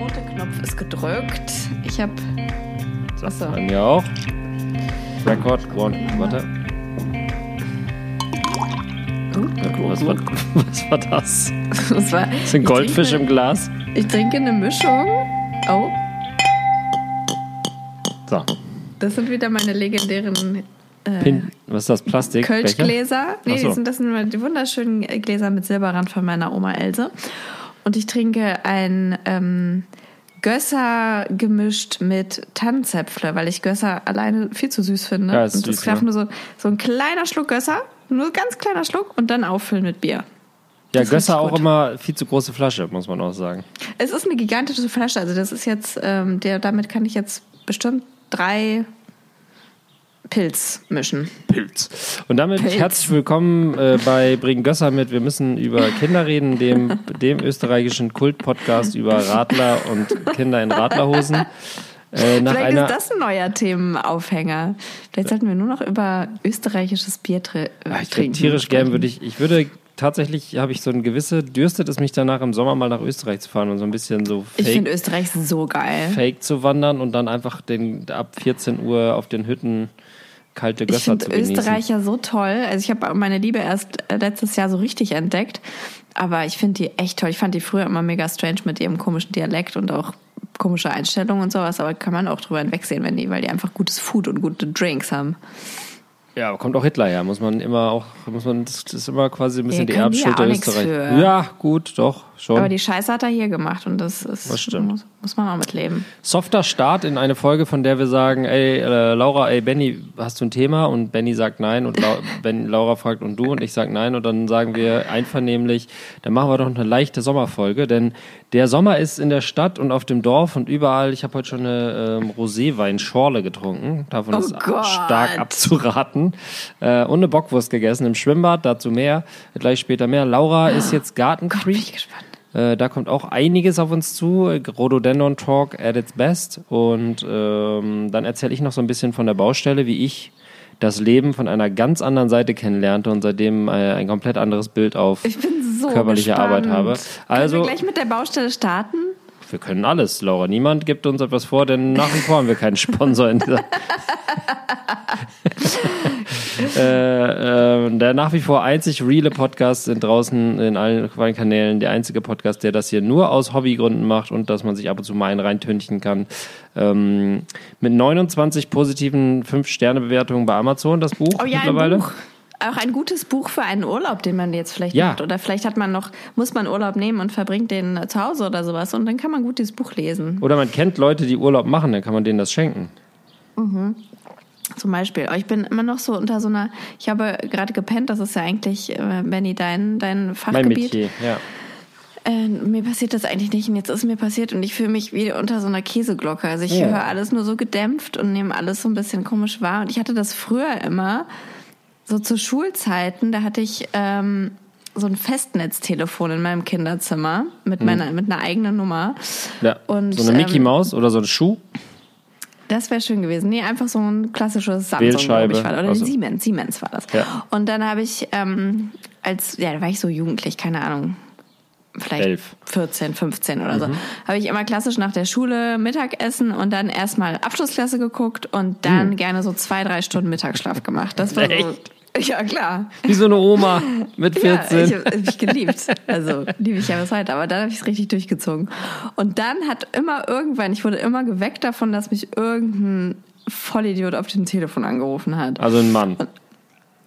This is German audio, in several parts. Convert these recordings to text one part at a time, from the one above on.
rote Knopf ist gedrückt. Ich habe. So, Bei mir auch. Record one. Warte. Was, war, was war das? Das war, Das sind Goldfisch im Glas. Ich trinke eine Mischung. Oh, So. das sind wieder meine legendären äh, Pin, was ist das? Plastik? Kölschgläser. Nee, so. die sind, das sind die wunderschönen Gläser mit Silberrand von meiner Oma Else. Und ich trinke ein ähm, Gösser gemischt mit Tannenzäpfle, weil ich Gösser alleine viel zu süß finde. Ja, ist und das süß, darf ja. nur so, so ein kleiner Schluck Gösser, nur ein ganz kleiner Schluck und dann auffüllen mit Bier. Ja, Das Gösser auch immer viel zu große Flasche, muss man auch sagen. Es ist eine gigantische Flasche, also das ist jetzt, ähm, der, damit kann ich jetzt bestimmt drei Pilz mischen. Pilz. Und damit Pilz. herzlich willkommen äh, bei Bring Gösser mit. Wir müssen über Kinder reden, dem, dem österreichischen Kult-Podcast über Radler und Kinder in Radlerhosen. Äh, nach Vielleicht einer, ist das ein neuer Themenaufhänger. Vielleicht sollten wir nur noch über österreichisches Bier tri äh, Ah, ich trinken. tierisch gern würde ich, ich würde tatsächlich, habe ich so eine gewisse, dürstet es mich danach im Sommer mal nach Österreich zu fahren und so ein bisschen so Ich fake, finde Österreich so geil. fake zu wandern und dann einfach den, ab 14 Uhr auf den Hütten kalte Ich Gösser finde zu genießen. Österreich ja so toll. Also ich habe meine Liebe erst äh, letztes Jahr so richtig entdeckt. Aber ich finde die echt toll. Ich fand die früher immer mega strange mit ihrem komischen Dialekt und auch komische Einstellungen und sowas. Aber kann man auch drüber hinwegsehen, wenn die, weil die einfach gutes Food und gute Drinks haben. Ja, kommt auch Hitler her, muss man immer auch, muss man, das ist immer quasi ein bisschen Ja, die Erbschuld der Österreich. Ja, gut, doch, schon. Aber die Scheiße hat er hier gemacht und das ist Das stimmt. Muss, muss man auch mitleben. Softer Start in eine Folge, von der wir sagen, ey, äh, Laura, ey, Benny, hast du ein Thema? Und Benny sagt nein und Lau ben, Laura fragt und du und ich sag nein und dann sagen wir einvernehmlich, dann machen wir doch eine leichte Sommerfolge, denn der Sommer ist in der Stadt und auf dem Dorf und überall. Ich habe heute schon eine ähm, Roséwein-Schorle getrunken, davon Oh ist Gott. stark abzuraten äh, und eine Bockwurst gegessen im Schwimmbad, dazu mehr, gleich später mehr. Laura ist jetzt Bin Gartenfreak. ich gespannt. Äh, da kommt auch einiges auf uns zu. Rhododendron Talk at its best. Und ähm, dann erzähle ich noch so ein bisschen von der Baustelle, wie ich das Leben von einer ganz anderen Seite kennenlernte und seitdem äh, ein komplett anderes Bild auf Ich bin so körperliche gespannt. Arbeit habe. Also, Können wir gleich mit der Baustelle starten? Wir können alles, Laura. Niemand gibt uns etwas vor, denn nach wie vor haben wir keinen Sponsor in dieser. äh, äh, der nach wie vor einzig reale Podcast sind draußen in allen Kanälen. Der einzige Podcast, der das hier nur aus Hobbygründen macht und dass man sich ab und zu mal einen reintünchen kann. Ähm, mit 29 positiven 5-Sterne-Bewertungen bei Amazon, das Buch Oh ja, mittlerweile. ein Buch. Auch ein gutes Buch für einen Urlaub, den man jetzt vielleicht Ja. macht. Oder vielleicht hat man noch, muss man Urlaub nehmen und verbringt den zu Hause oder sowas. Und dann kann man gut dieses Buch lesen. Oder man kennt Leute, die Urlaub machen, dann kann man denen das schenken. Zum Beispiel. Aber ich bin immer noch so unter so einer, ich habe gerade gepennt, das ist ja eigentlich, äh, Benny, dein, dein Mein Fachgebiet. Metier, ja. Äh, mir passiert das eigentlich nicht und jetzt ist mir passiert und ich fühle mich wie unter so einer Käseglocke. Also ich Ja. höre alles nur so gedämpft und nehme alles so ein bisschen komisch wahr. Und ich hatte das früher immer, so zu Schulzeiten, da hatte ich ähm, so ein Festnetztelefon in meinem Kinderzimmer mit meiner mit einer eigenen Nummer. ja. Und, so eine Mickey ähm, Maus oder so ein Schuh. Das wäre schön gewesen. Nee, einfach so ein klassisches Samsung, glaube ich, war. Oder Also. Siemens, Siemens war das. Ja. Und dann habe ich ähm, als, ja, da war ich so jugendlich, keine Ahnung, vielleicht Elf. 14, 15 oder so, Mhm. habe ich immer klassisch nach der Schule Mittagessen und dann erstmal Abschlussklasse geguckt und dann gerne so zwei, drei Stunden Mittagsschlaf gemacht. Das war Mhm. Echt? so. Ja, klar. Wie so eine Oma mit 14. Ja, ich habe mich geliebt. Also liebe ich ja bis heute. Aber dann habe ich es richtig durchgezogen. Und dann hat immer irgendwann, ich wurde immer geweckt davon, dass mich irgendein Vollidiot auf dem Telefon angerufen hat. also ein Mann.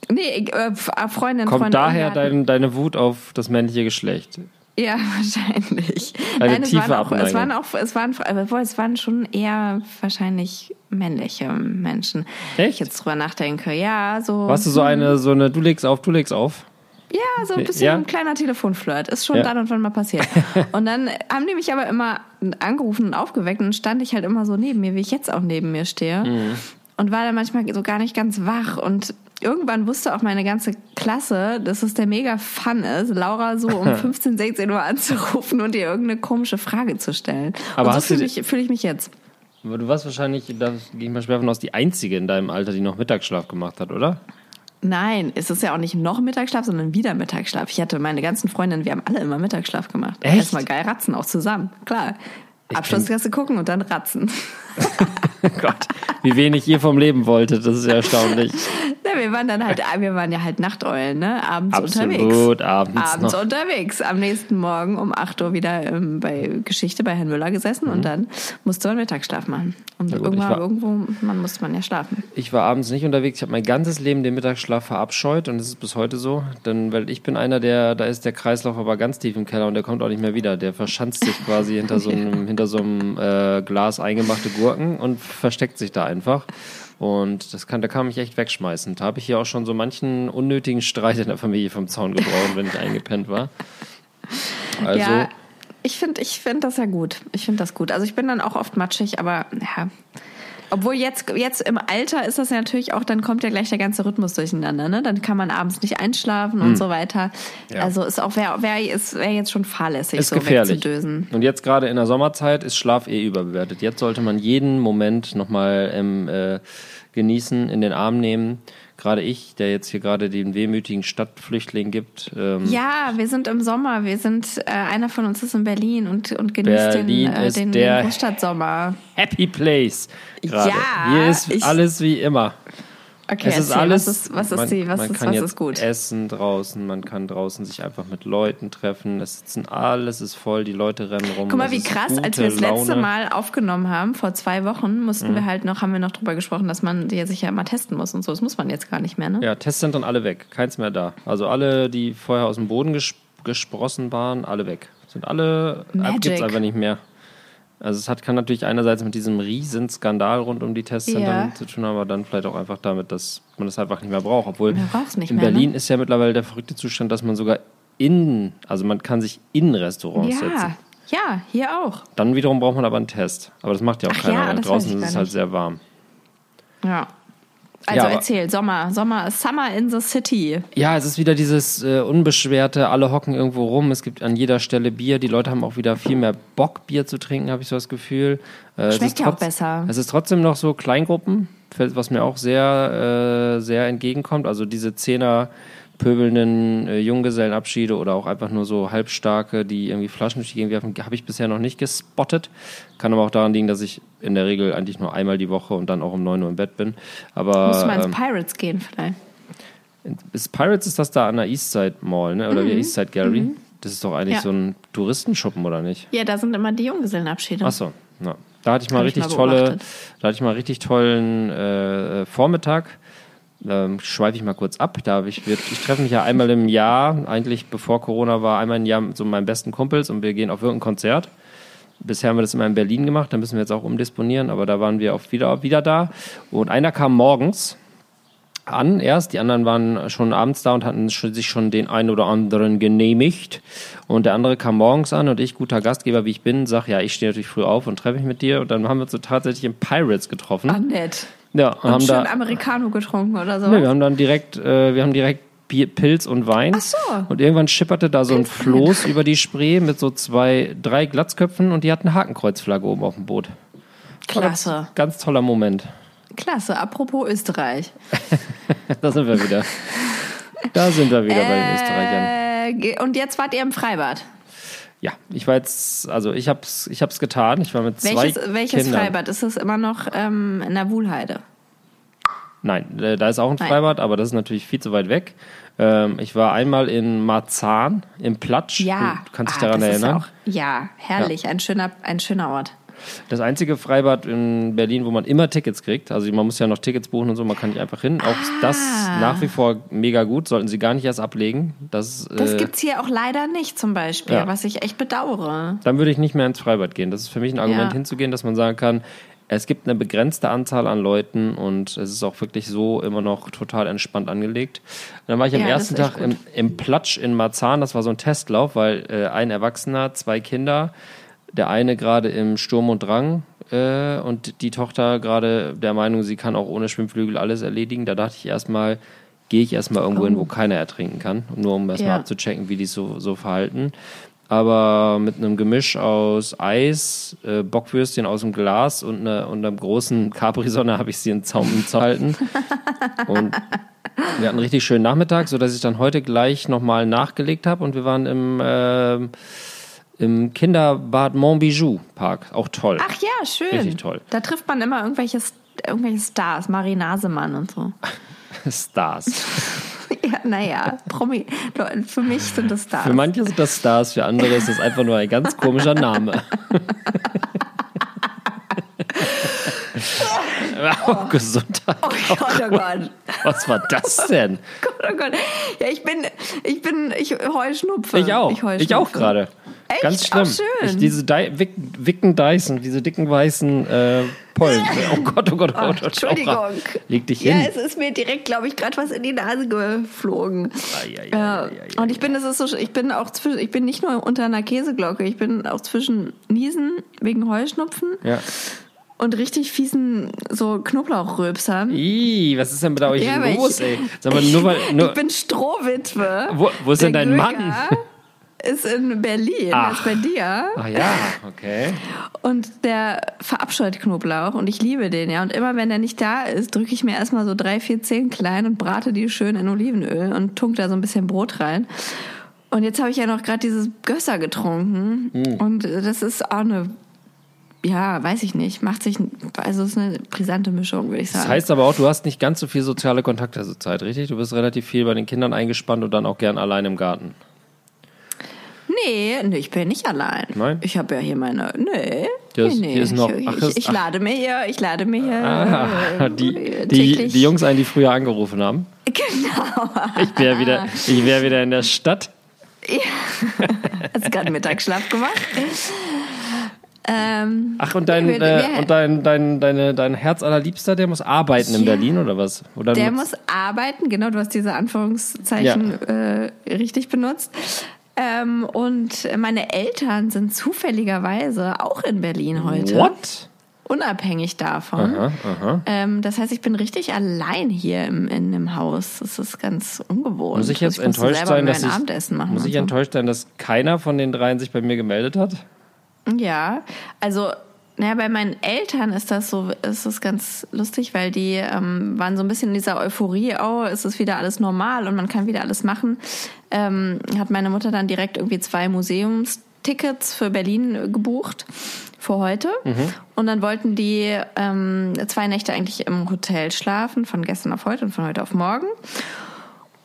Nee, ich, äh, Freundin, Kommt Freundin. daher dein, deine Wut auf das männliche Geschlecht. Ja, wahrscheinlich. Eine Nein, es tiefe waren, auch, es waren auch, es waren, obwohl, es waren schon eher wahrscheinlich männliche Menschen. Wenn ich Echt? jetzt drüber nachdenke. Ja, so. Warst du so eine, so eine, du legst auf, du legst auf? Ja, so ein bisschen Ja? ein kleiner Telefonflirt. Ist schon Ja. dann und wann mal passiert. Und dann haben die mich aber immer angerufen und aufgeweckt und stand ich halt immer so neben mir, wie ich jetzt auch neben mir stehe. Mhm. Und war dann manchmal so gar nicht ganz wach. Und irgendwann wusste auch meine ganze Klasse, dass es der mega Fun ist, Laura so um 15, 16 Uhr anzurufen und ihr irgendeine komische Frage zu stellen. Aber und so fühle ich, fühl ich mich jetzt. Aber du warst wahrscheinlich, da gehe ich mal schwer von aus, die Einzige in deinem Alter, die noch Mittagsschlaf gemacht hat, oder? Nein, es ist ja auch nicht noch Mittagsschlaf, sondern wieder Mittagsschlaf. Ich hatte meine ganzen Freundinnen, wir haben alle immer Mittagsschlaf gemacht. Echt? Erstmal geil ratzen, auch zusammen. Klar. Abschlussklasse gucken und dann ratzen. Gott, wie wenig ihr vom Leben wolltet, das ist ja erstaunlich. Ja, wir waren dann halt, wir waren ja halt Nachteulen, ne? Abends Absolut, unterwegs. abends, Abends noch. unterwegs. Am nächsten Morgen um 8 Uhr wieder ähm, bei Geschichte bei Herrn Müller gesessen und dann musste man Mittagsschlaf machen. Und Mhm. gut, irgendwann, war- irgendwo man musste man ja schlafen. Ich war abends nicht unterwegs. Ich habe mein ganzes Leben den Mittagsschlaf verabscheut und das ist bis heute so. Denn, weil ich bin einer, der, da ist der Kreislauf aber ganz tief im Keller und der kommt auch nicht mehr wieder. Der verschanzt sich quasi hinter so einem, hinter so einem äh, Glas eingemachte Gurken und versteckt sich da einfach. Und das kann, da kann mich echt wegschmeißen. Da habe ich hier auch schon so manchen unnötigen Streit in der Familie vom Zaun gebrochen, wenn ich eingepennt war. Also, ja, ich finde ich find das ja gut. Ich finde das gut. Also ich bin dann auch oft matschig, aber ja. Obwohl jetzt, jetzt im Alter ist das ja natürlich auch, dann kommt ja gleich der ganze Rhythmus durcheinander, ne? Dann kann man abends nicht einschlafen und so weiter. Hm. Ja. Also ist auch, wäre wär, ist, wär jetzt schon fahrlässig, ist so gefährlich. wegzudösen. Und jetzt gerade in der Sommerzeit ist Schlaf eh überbewertet. Jetzt sollte man jeden Moment nochmal ähm, äh, genießen, in den Arm nehmen. Gerade ich, der jetzt hier gerade den wehmütigen Stadtflüchtling gibt. Ähm, Ja, wir sind im Sommer. Wir sind, äh, einer von uns ist in Berlin und, und genießt Berlin den, äh, den, den Großstadtsommer. Happy Place. Gerade. Ja, Hier ist alles wie immer. Okay, es ist erzähl, alles. Was ist, was ist, man, die, was man ist, kann was jetzt ist gut? essen draußen, man kann draußen sich einfach mit Leuten treffen. Es sitzen alles ist voll, die Leute rennen rum. Guck mal, wie ist krass, als wir das letzte Laune. Mhm. Mal aufgenommen haben, vor zwei Wochen, mussten wir halt noch, haben wir noch drüber gesprochen, dass man die sich ja immer testen muss und so. Das muss man jetzt gar nicht mehr, ne? Ja, Testzentren alle weg, keins mehr da. Also alle, die vorher aus dem Boden ges gesprossen waren, alle weg. Sind alle, Magic. gibt es einfach nicht mehr. Also es hat, kann natürlich einerseits mit diesem riesen Skandal rund um die Testzentren Ja. zu tun, aber dann vielleicht auch einfach damit, dass man das einfach nicht mehr braucht. Obwohl nicht in mehr, ne? Berlin ist ja mittlerweile der verrückte Zustand, dass man sogar in, also man kann sich in Restaurants setzen. Ja, ja, hier auch. Dann wiederum braucht man aber einen Test. Aber das macht ja auch Ach keiner, ja, weil draußen ist es halt sehr warm. Ja. Also Ja, erzähl, Sommer, Sommer, Summer in the City. Ja, es ist wieder dieses äh, unbeschwerte, alle hocken irgendwo rum, es gibt an jeder Stelle Bier, die Leute haben auch wieder viel mehr Bock, Bier zu trinken, habe ich so das Gefühl. Äh, es Schmeckt ist ja auch besser. Es ist trotzdem noch so Kleingruppen, was mir auch sehr, äh, sehr entgegenkommt. Also diese Zehner pöbelnden äh, Junggesellenabschiede oder auch einfach nur so halbstarke, die irgendwie Flaschen durch die Gegend werfen, habe ich bisher noch nicht gespottet. Kann aber auch daran liegen, dass ich in der Regel eigentlich nur einmal die Woche und dann auch um 9 Uhr im Bett bin. Aber Musst du mal ins ähm, Pirates gehen vielleicht. ist Pirates ist das da an der Eastside Mall, ne? Oder wie Eastside Gallery? Das ist doch eigentlich Mhm. Ja. so ein Touristenschuppen, oder nicht? Ja, da sind immer die Junggesellenabschiede. Ach so, ja. Da hatte ich mal Hab ich richtig mal tolle, da hatte ich mal richtig tollen äh, Vormittag. Ähm, schweife ich mal kurz ab. Da ich, wir, ich treffe mich ja einmal im Jahr, eigentlich bevor Corona war, einmal im Jahr mit so meinen besten Kumpels und wir gehen auf irgendein Konzert. Bisher haben wir das immer in Berlin gemacht, da müssen wir jetzt auch umdisponieren, aber da waren wir auch wieder, wieder da. Und einer kam morgens an erst, die anderen waren schon abends da und hatten sich schon den einen oder anderen genehmigt. Und der andere kam morgens an und ich, guter Gastgeber wie ich bin, sag, ja, ich stehe natürlich früh auf und treffe mich mit dir. Und dann haben wir uns so tatsächlich im Pirates getroffen. Ah, nett. Ja, und Und haben schön da, Americano getrunken oder so. ne, wir haben dann direkt, äh, wir haben direkt Bier, Pilz und Wein. Ach so. Und irgendwann schipperte da so ein Floß über die Spree mit so zwei, drei Glatzköpfen und die hatten Hakenkreuzflagge oben auf dem Boot. Klasse. Ganz toller Moment. Klasse. Apropos Österreich. Da sind wir wieder. Da sind wir wieder bei den Österreichern. Äh, ge- und jetzt wart ihr im Freibad. Ja, ich war jetzt, also ich hab's, ich hab's getan. Ich war mit zwei Welches, welches Kindern. Freibad? Ist das immer noch ähm, in der Wuhlheide? Nein, äh, da ist auch ein Nein. Freibad, aber das ist natürlich viel zu weit weg. Ähm, ich war einmal in Marzahn im Platsch. Ja. Du kannst dich Ah, daran ja erinnern. Auch, ja, herrlich. Ein, schöner, ein schöner Ort. Das einzige Freibad in Berlin, wo man immer Tickets kriegt. Also man muss ja noch Tickets buchen und so, man kann nicht einfach hin. Auch das Ah. nach wie vor mega gut, sollten sie gar nicht erst ablegen. Das, Das äh, gibt's hier auch leider nicht zum Beispiel, Ja. was ich echt bedauere. dann würde ich nicht mehr ins Freibad gehen. Das ist für mich ein Argument Ja. hinzugehen, dass man sagen kann, es gibt eine begrenzte Anzahl an Leuten und es ist auch wirklich so immer noch total entspannt angelegt. Und dann war ich am Ja, das ersten Tag im, im Platsch in Marzahn, das war so ein Testlauf, weil äh, ein Erwachsener, zwei Kinder, der eine gerade im Sturm und Drang äh, und die Tochter gerade der Meinung, sie kann auch ohne Schwimmflügel alles erledigen. Da dachte ich erstmal, gehe ich erstmal irgendwo hin, wo keiner ertrinken kann, nur um erstmal Ja. abzuchecken, wie die so, so verhalten. Aber mit einem Gemisch aus Eis, äh, Bockwürstchen aus dem Glas und, eine, und einem großen Capri-Sonne habe ich sie in Zaum im Zaum halten. Und wir hatten einen richtig schönen Nachmittag, sodass ich dann heute gleich nochmal nachgelegt habe und wir waren im, ähm, Im Kinderbad Montbijou Park. Auch toll. Ach ja, schön. Richtig toll. Da trifft man immer irgendwelche, irgendwelche Stars, Marie Nasemann und so. Stars. ja, naja, Promi. Für mich sind das Stars. Für manche sind das Stars, für andere ist das einfach nur ein ganz komischer Name. oh, Gesundheit. Oh Gott, oh Gott. Was war das denn? Gott, oh Gott. Ja, ich bin, ich bin, ich heuschnupfe. Ich auch. Ich, ich auch gerade. Echt? Ganz schlimm. Oh, schön. Ich, diese Di Wick, Wicken Dyson, diese dicken weißen äh, Pollen. Oh Gott, oh Gott, oh Gott. Oh, Entschuldigung. Leg dich Ja, hin. es ist mir direkt, glaube ich, gerade was in die Nase geflogen. Ja. ai, Und ich bin, das ist so, ich bin auch zwischen, ich bin nicht nur unter einer Käseglocke, ich bin auch zwischen Niesen wegen Heuschnupfen Ja. Und richtig fiesen so Knoblauchrülpsern. Ih, was ist denn mit euch Ja, los, ich- ey? Sag mal, nur weil. Nur, ich bin Strohwitwe. Wo- wo ist denn Der dein Mann? Göger Ist in Berlin, Ach. ist bei dir. Ach ja, okay. Und der verabscheut Knoblauch und ich liebe den, ja. Und immer wenn der nicht da ist, drücke ich mir erstmal so drei, vier Zehen klein und brate die schön in Olivenöl und tunk da so ein bisschen Brot rein. Und jetzt habe ich ja noch gerade dieses Gösser getrunken. Hm. Und das ist auch eine, ja, weiß ich nicht, macht sich, also es ist eine brisante Mischung, würde ich sagen. Das heißt aber auch, du hast nicht ganz so viel soziale Kontakte zur Zeit, richtig? Du bist relativ viel bei den Kindern eingespannt und dann auch gern allein im Garten. nee, nee, ich bin nicht allein. Nein? Ich habe ja hier meine, nee. Ist- nee, nee. hier ist noch- ich, ach, ich, ich ach. lade mir hier, ich lade mir hier Ah, äh, die, die, die Jungs ein, die früher angerufen haben. Genau. Ich wäre wieder, ich wär wieder in der Stadt. Hast gerade Mittagsschlaf gemacht? Ähm, Ach, und dein, wir- wir- äh, und dein, dein, deine, dein Herz allerliebster, der muss arbeiten in Ja. Berlin oder was? Oder der muss arbeiten, genau, du hast diese Anführungszeichen äh, richtig benutzt. Ähm, und meine Eltern sind zufälligerweise auch in Berlin heute. What? Unabhängig davon. Aha, aha. Ähm, das heißt, ich bin richtig allein hier im, in dem Haus. Das ist ganz ungewohnt. Muss ich jetzt Also musste enttäuscht sein, dass ich, Abendessen machen muss ich so. enttäuscht sein, dass keiner von den dreien sich bei mir gemeldet hat? Ja, also naja, bei meinen Eltern ist das so, ist das ganz lustig, weil die ähm, waren so ein bisschen in dieser Euphorie, oh, es ist wieder alles normal und man kann wieder alles machen. Ähm, hat meine Mutter dann direkt irgendwie zwei Museumstickets für Berlin gebucht für heute. Und dann wollten die ähm, zwei Nächte eigentlich im Hotel schlafen, von gestern auf heute und von heute auf morgen.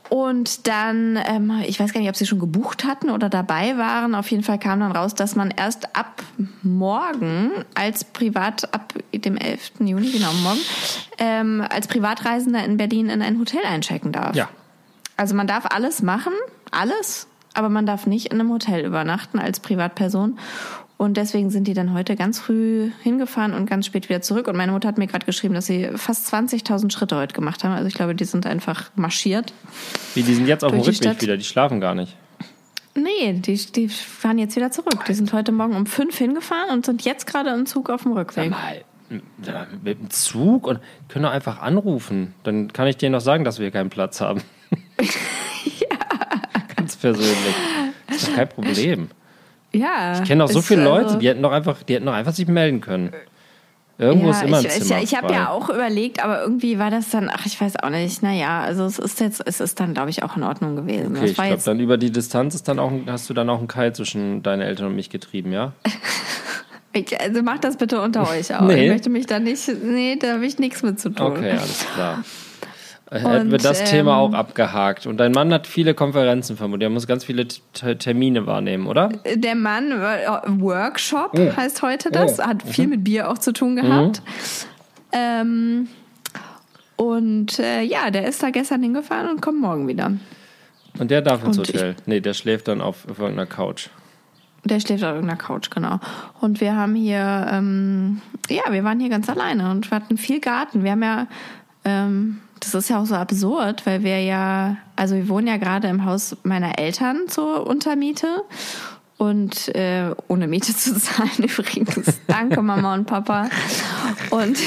Und dann, ähm, ich weiß gar nicht, ob sie schon gebucht hatten oder dabei waren. Auf jeden Fall kam dann raus, dass man erst ab morgen als Privat, ab dem 11. Juni, genau morgen, ähm, als Privatreisender in Berlin in ein Hotel einchecken darf. Ja. Also man darf alles machen, alles, aber man darf nicht in einem Hotel übernachten als Privatperson. Und deswegen sind die dann heute ganz früh hingefahren und ganz spät wieder zurück. Und meine Mutter hat mir gerade geschrieben, dass sie fast 20.000 Schritte heute gemacht haben. Also ich glaube, die sind einfach marschiert. Wie, die sind jetzt auf dem Rückweg Stadt. wieder, die schlafen gar nicht. Nee, die, die fahren jetzt wieder zurück. Die sind heute Morgen um fünf hingefahren und sind jetzt gerade im Zug auf dem Rückweg. Mal, ja, mit dem Zug und können doch einfach anrufen. Dann kann ich denen noch sagen, dass wir keinen Platz haben. Ganz persönlich. Das ist doch kein Problem. Ja. Ich kenne auch so viele Leute, also- die hätten doch einfach, die hätten doch einfach sich melden können. Irgendwo ist immer ein ich, Zimmer. Ich, ich habe ja auch überlegt, aber irgendwie war das dann, ach, ich weiß auch nicht. Naja, also es ist jetzt, es ist dann, glaube ich, auch in Ordnung gewesen. Okay, ich glaube, dann über die Distanz ist dann auch, hast du dann auch einen Keil zwischen deinen Eltern und mich getrieben, ja? ich, also macht das bitte unter euch auch. Nee. Ich möchte mich da nicht, nee, da habe ich nichts mit zu tun. Okay, alles klar. Äh, Hätten wir das Thema ähm, auch abgehakt. Und dein Mann hat viele Konferenzen vermutlich. Er muss ganz viele T Termine wahrnehmen, oder? Der Mann, äh, Workshop Oh. heißt heute das, Oh. hat viel mit Bier auch zu tun gehabt. Ähm, und äh, ja, der ist da gestern hingefahren und kommt morgen wieder. Und der darf ins Und ich- Hotel. Nee, der schläft dann auf, auf irgendeiner Couch. Der schläft auf irgendeiner Couch, genau. Und wir haben hier, ähm, ja, wir waren hier ganz alleine und wir hatten viel Garten. Wir haben ja, ähm, das ist ja auch so absurd, weil wir ja, also wir wohnen ja gerade im Haus meiner Eltern zur Untermiete und äh, ohne Miete zu zahlen übrigens. Danke Mama und Papa. Und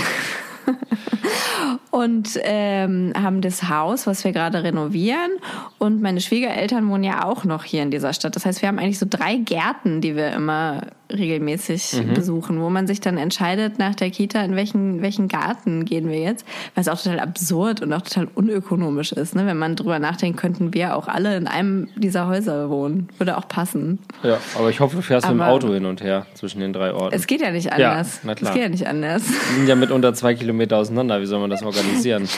und ähm, haben das Haus, was wir gerade renovieren. Und meine Schwiegereltern wohnen ja auch noch hier in dieser Stadt. Das heißt, wir haben eigentlich so drei Gärten, die wir immer regelmäßig Mhm. besuchen, wo man sich dann entscheidet nach der Kita, in welchen, welchen Garten gehen wir jetzt, was auch total absurd und auch total unökonomisch ist. Ne? Wenn man drüber nachdenkt, könnten wir auch alle in einem dieser Häuser wohnen. Würde auch passen. Ja, aber ich hoffe, du fährst mit dem Aber- Auto hin und her zwischen den drei Orten. Es geht ja nicht anders. na klar. Es geht ja nicht anders. Die sind ja mit unter zwei Kilometer auseinander. Wie soll man das organisieren?